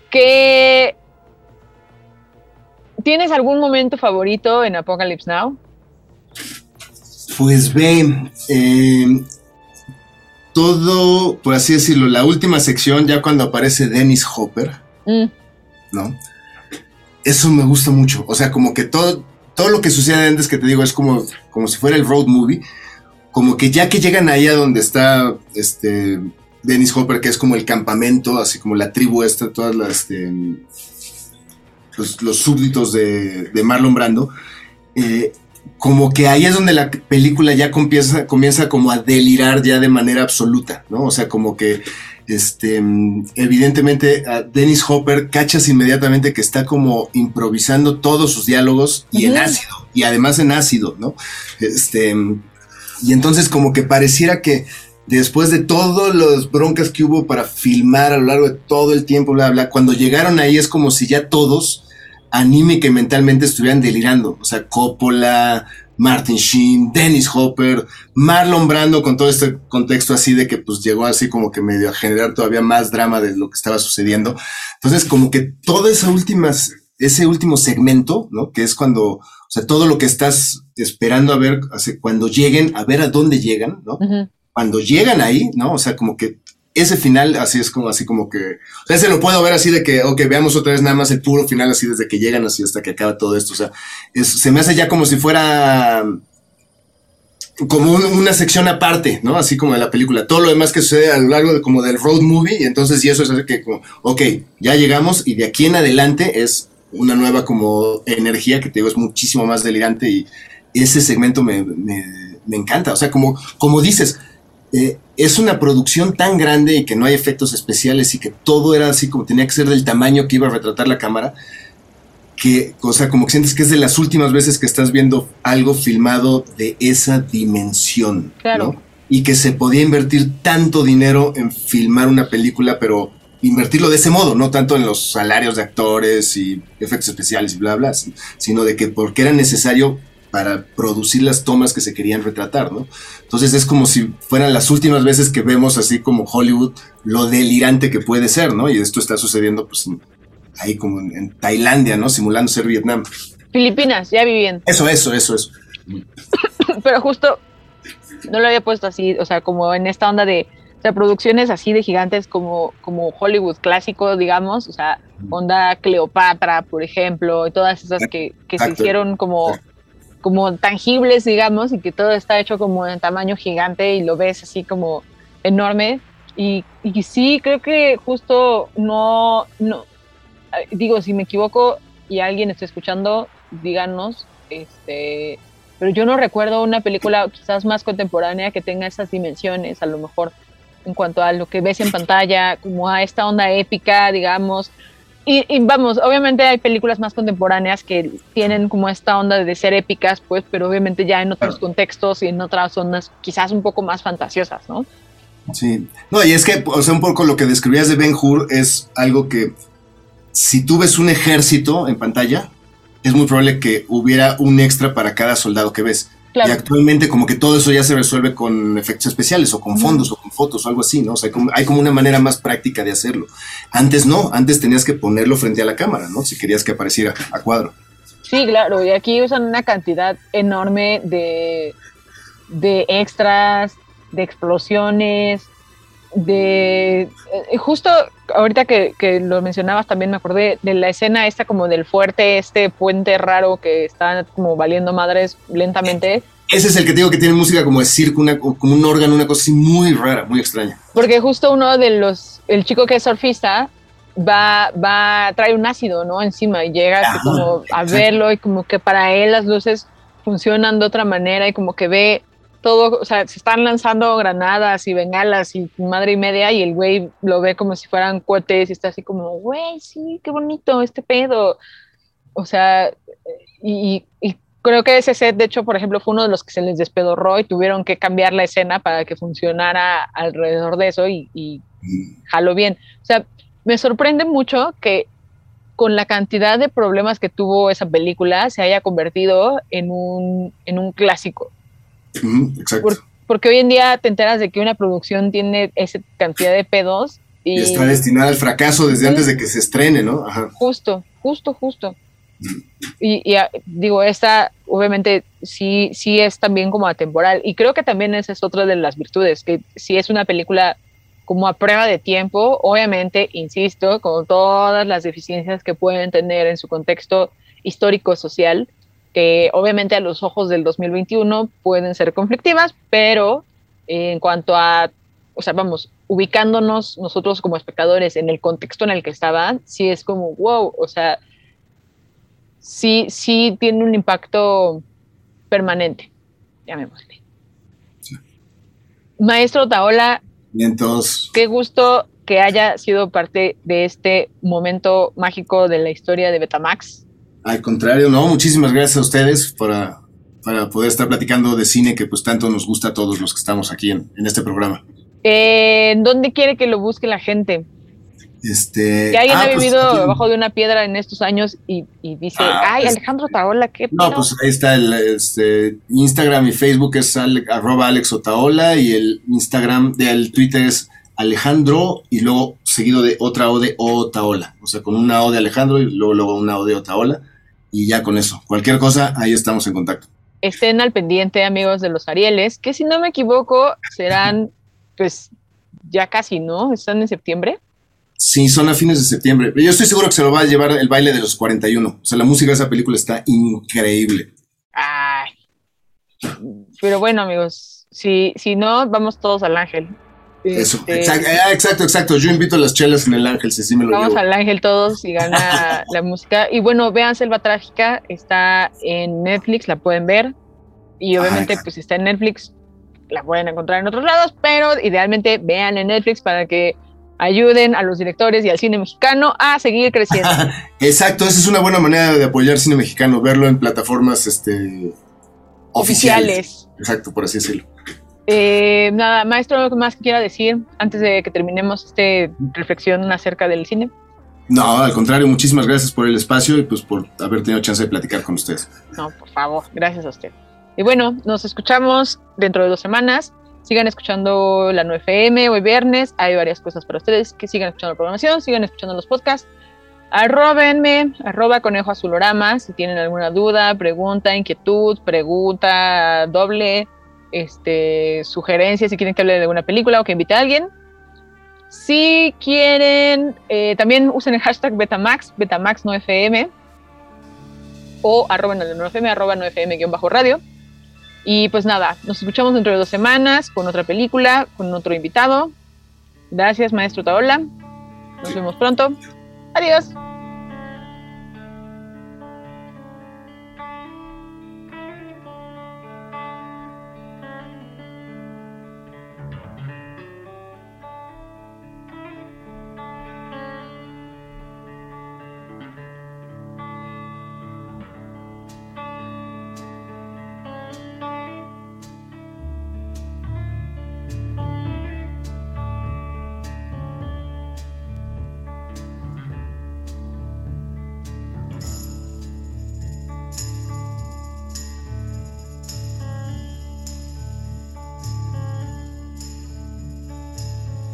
¿Qué... ¿Tienes algún momento favorito en Apocalypse Now? Pues ve, eh, todo, por así decirlo, la última sección, ya cuando aparece Dennis Hopper, mm. ¿no? Eso me gusta mucho. O sea, como que todo, todo lo que sucede antes que te digo es como, como si fuera el road movie. Como que ya que llegan ahí a donde está este Dennis Hopper, que es como el campamento, así como la tribu esta, todas las este, los, súbditos de, de Marlon Brando. Eh, como que ahí es donde la película ya comienza, comienza como a delirar ya de manera absoluta, ¿no? O sea, como que este, evidentemente a Dennis Hopper cachas inmediatamente que está como improvisando todos sus diálogos y en ácido, y además en ácido, ¿no? Este, y entonces como que pareciera que después de todos los broncas que hubo para filmar a lo largo de todo el tiempo, bla, bla, cuando llegaron ahí es como si ya todos anímica y mentalmente estuvieran delirando. O sea, Coppola, Martin Sheen, Dennis Hopper, Marlon Brando con todo este contexto así de que pues llegó así como que medio a generar todavía más drama de lo que estaba sucediendo. Entonces como que todo ese últimas, ese último segmento, ¿no? Que es cuando, o sea, todo lo que estás esperando a ver, cuando lleguen, a ver a dónde llegan, ¿no? Cuando llegan ahí, ¿no? O sea, como que ese final así es como así como que o sea se lo puedo ver así de que ok veamos otra vez nada más el puro final así desde que llegan así hasta que acaba todo esto. O sea se me hace ya como si fuera como una sección aparte no así como de la película. Todo lo demás que sucede a lo largo de, como del road movie y entonces y eso es así que como ok ya llegamos y de aquí en adelante es una nueva como energía que te digo es muchísimo más delirante y ese segmento me, me, me encanta. O sea como como dices eh, es una producción tan grande y que no hay efectos especiales y que todo era así como tenía que ser del tamaño que iba a retratar la cámara, que, o sea, como que sientes que es de las últimas veces que estás viendo algo filmado de esa dimensión, claro. Y que se podía invertir tanto dinero en filmar una película, pero invertirlo de ese modo, no tanto en los salarios de actores y efectos especiales y bla, bla, sino de que porque era necesario para producir las tomas que se querían retratar, ¿no? Entonces es como si fueran las últimas veces que vemos así como Hollywood lo delirante que puede ser, ¿no? Y esto está sucediendo pues ahí como en, Tailandia, ¿no? Simulando ser Vietnam. Filipinas, ya viviendo. Eso, eso, eso, eso. Pero justo no lo había puesto así, o sea, como en esta onda de, o sea, producciones así de gigantes como, como Hollywood clásico, digamos, o sea, onda Cleopatra, por ejemplo, y todas esas que, que se hicieron como como tangibles, digamos, y que todo está hecho como en tamaño gigante y lo ves así como enorme. Y, y sí, creo que justo no, no, digo, si me equivoco y alguien está escuchando, díganos, este, pero yo no recuerdo una película quizás más contemporánea que tenga esas dimensiones, a lo mejor en cuanto a lo que ves en pantalla, como a esta onda épica, digamos, y, vamos, obviamente hay películas más contemporáneas que tienen como esta onda de ser épicas, pues, pero obviamente ya en otros contextos y en otras zonas quizás un poco más fantasiosas, ¿no? Sí. No, y es que, o sea, un poco lo que describías de Ben Hur es algo que si tú ves un ejército en pantalla, es muy probable que hubiera un extra para cada soldado que ves. Y actualmente como que todo eso ya se resuelve con efectos especiales o con fondos o con fotos o algo así, ¿no? O sea, hay como una manera más práctica de hacerlo. Antes no, antes tenías que ponerlo frente a la cámara, ¿no? Si querías que apareciera a cuadro. Sí, claro, y aquí usan una cantidad enorme de, de extras, de explosiones, de... Eh, justo ahorita que, que, lo mencionabas también me acordé de la escena esta como del fuerte, este puente raro que está como valiendo madres lentamente. Ese es el que digo que tiene música como de circo, una, como un órgano, una cosa así muy rara, muy extraña. Porque justo uno de los, el chico que es surfista, va, va, trae un ácido, ¿no? Encima y llega como a verlo y como que para él las luces funcionan de otra manera y como que ve todo, o sea, se están lanzando granadas y bengalas y madre y media y el güey lo ve como si fueran cohetes y está así como, güey, sí, qué bonito este pedo. O sea, y, creo que ese set, de hecho, por ejemplo, fue uno de los que se les despedorró y tuvieron que cambiar la escena para que funcionara alrededor de eso y, y jaló bien. O sea, me sorprende mucho que con la cantidad de problemas que tuvo esa película se haya convertido en un, en un clásico exacto. porque hoy en día te enteras de que una producción tiene esa cantidad de pedos. Y, está destinada al fracaso desde antes de que se estrene, ¿no? Justo, justo, justo. Y, ah, digo, esta obviamente sí, sí es también como atemporal. Y creo que también esa es otra de las virtudes, que si es una película como a prueba de tiempo, obviamente, insisto, con todas las deficiencias que pueden tener en su contexto histórico-social, que obviamente a los ojos del 2021 pueden ser conflictivas, pero en cuanto a, o sea, vamos, ubicándonos nosotros como espectadores en el contexto en el que estaban, sí es como, wow, o sea, sí, sí tiene un impacto permanente, llamémosle. Maestro Taola, todos. qué gusto que haya sido parte de este momento mágico de la historia de Betamax. Al contrario, no, muchísimas gracias a ustedes para, para poder estar platicando de cine que pues tanto nos gusta a todos los que estamos aquí en, en este programa. Eh, ¿Dónde quiere que lo busque la gente? Este, Que alguien ah, ha pues, vivido debajo de una piedra en estos años y, y dice, Ah, ay, pues- Alejandro Taola, qué No, pedo?". pues ahí está el este, Instagram y Facebook es ale- arroba Alex Otaola y el Instagram del Twitter es Alejandro y luego seguido de otra O de Otaola. O sea, con una O de Alejandro y luego, luego una O de Otaola y ya con eso. Cualquier cosa, ahí estamos en contacto. estén al pendiente, amigos de los Arieles, que si no me equivoco, serán, pues, ya casi, ¿no? Están en septiembre. Sí, son a fines de septiembre. Yo estoy seguro que se lo va a llevar el baile de los 41. O sea, la música de esa película está increíble. Ay. Pero bueno, amigos, si, si no, vamos todos al Ángel. Eso, Este, exacto, eh, exacto, exacto. Yo invito a las chelas en el Ángel, si sí me lo Vamos llevo. al Ángel todos y gana la música. Y bueno, vean Selva Trágica, está en Netflix, la pueden ver. Y Ah, obviamente, pues si está en Netflix, la pueden encontrar en otros lados, pero idealmente vean en Netflix para que ayuden a los directores y al cine mexicano a seguir creciendo. Exacto, esa es una buena manera de apoyar cine mexicano, verlo en plataformas este, oficiales. Oficiales. Exacto, por así decirlo. Eh, nada, maestro, ¿algo más que quiera decir antes de que terminemos esta reflexión acerca del cine? No, al contrario, muchísimas gracias por el espacio y pues por haber tenido chance de platicar con ustedes. No, por favor, gracias a usted. Y bueno, nos escuchamos dentro de dos semanas. Sigan escuchando la 9FM hoy viernes. Hay varias cosas para ustedes. Que sigan escuchando la programación, sigan escuchando los podcasts. Arrobenme, arroba conejo azulorama, si tienen alguna duda, pregunta, inquietud, pregunta doble, este, sugerencia, si quieren que hable de alguna película o que invite a alguien. Si quieren, eh, también usen el hashtag Betamax, Betamax 9FM, o arroben al 9FM, arroba 9FM-radio. Y pues nada, nos escuchamos dentro de dos semanas con otra película, con otro invitado. Gracias, maestro Taola. Nos vemos pronto. Adiós.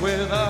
Chance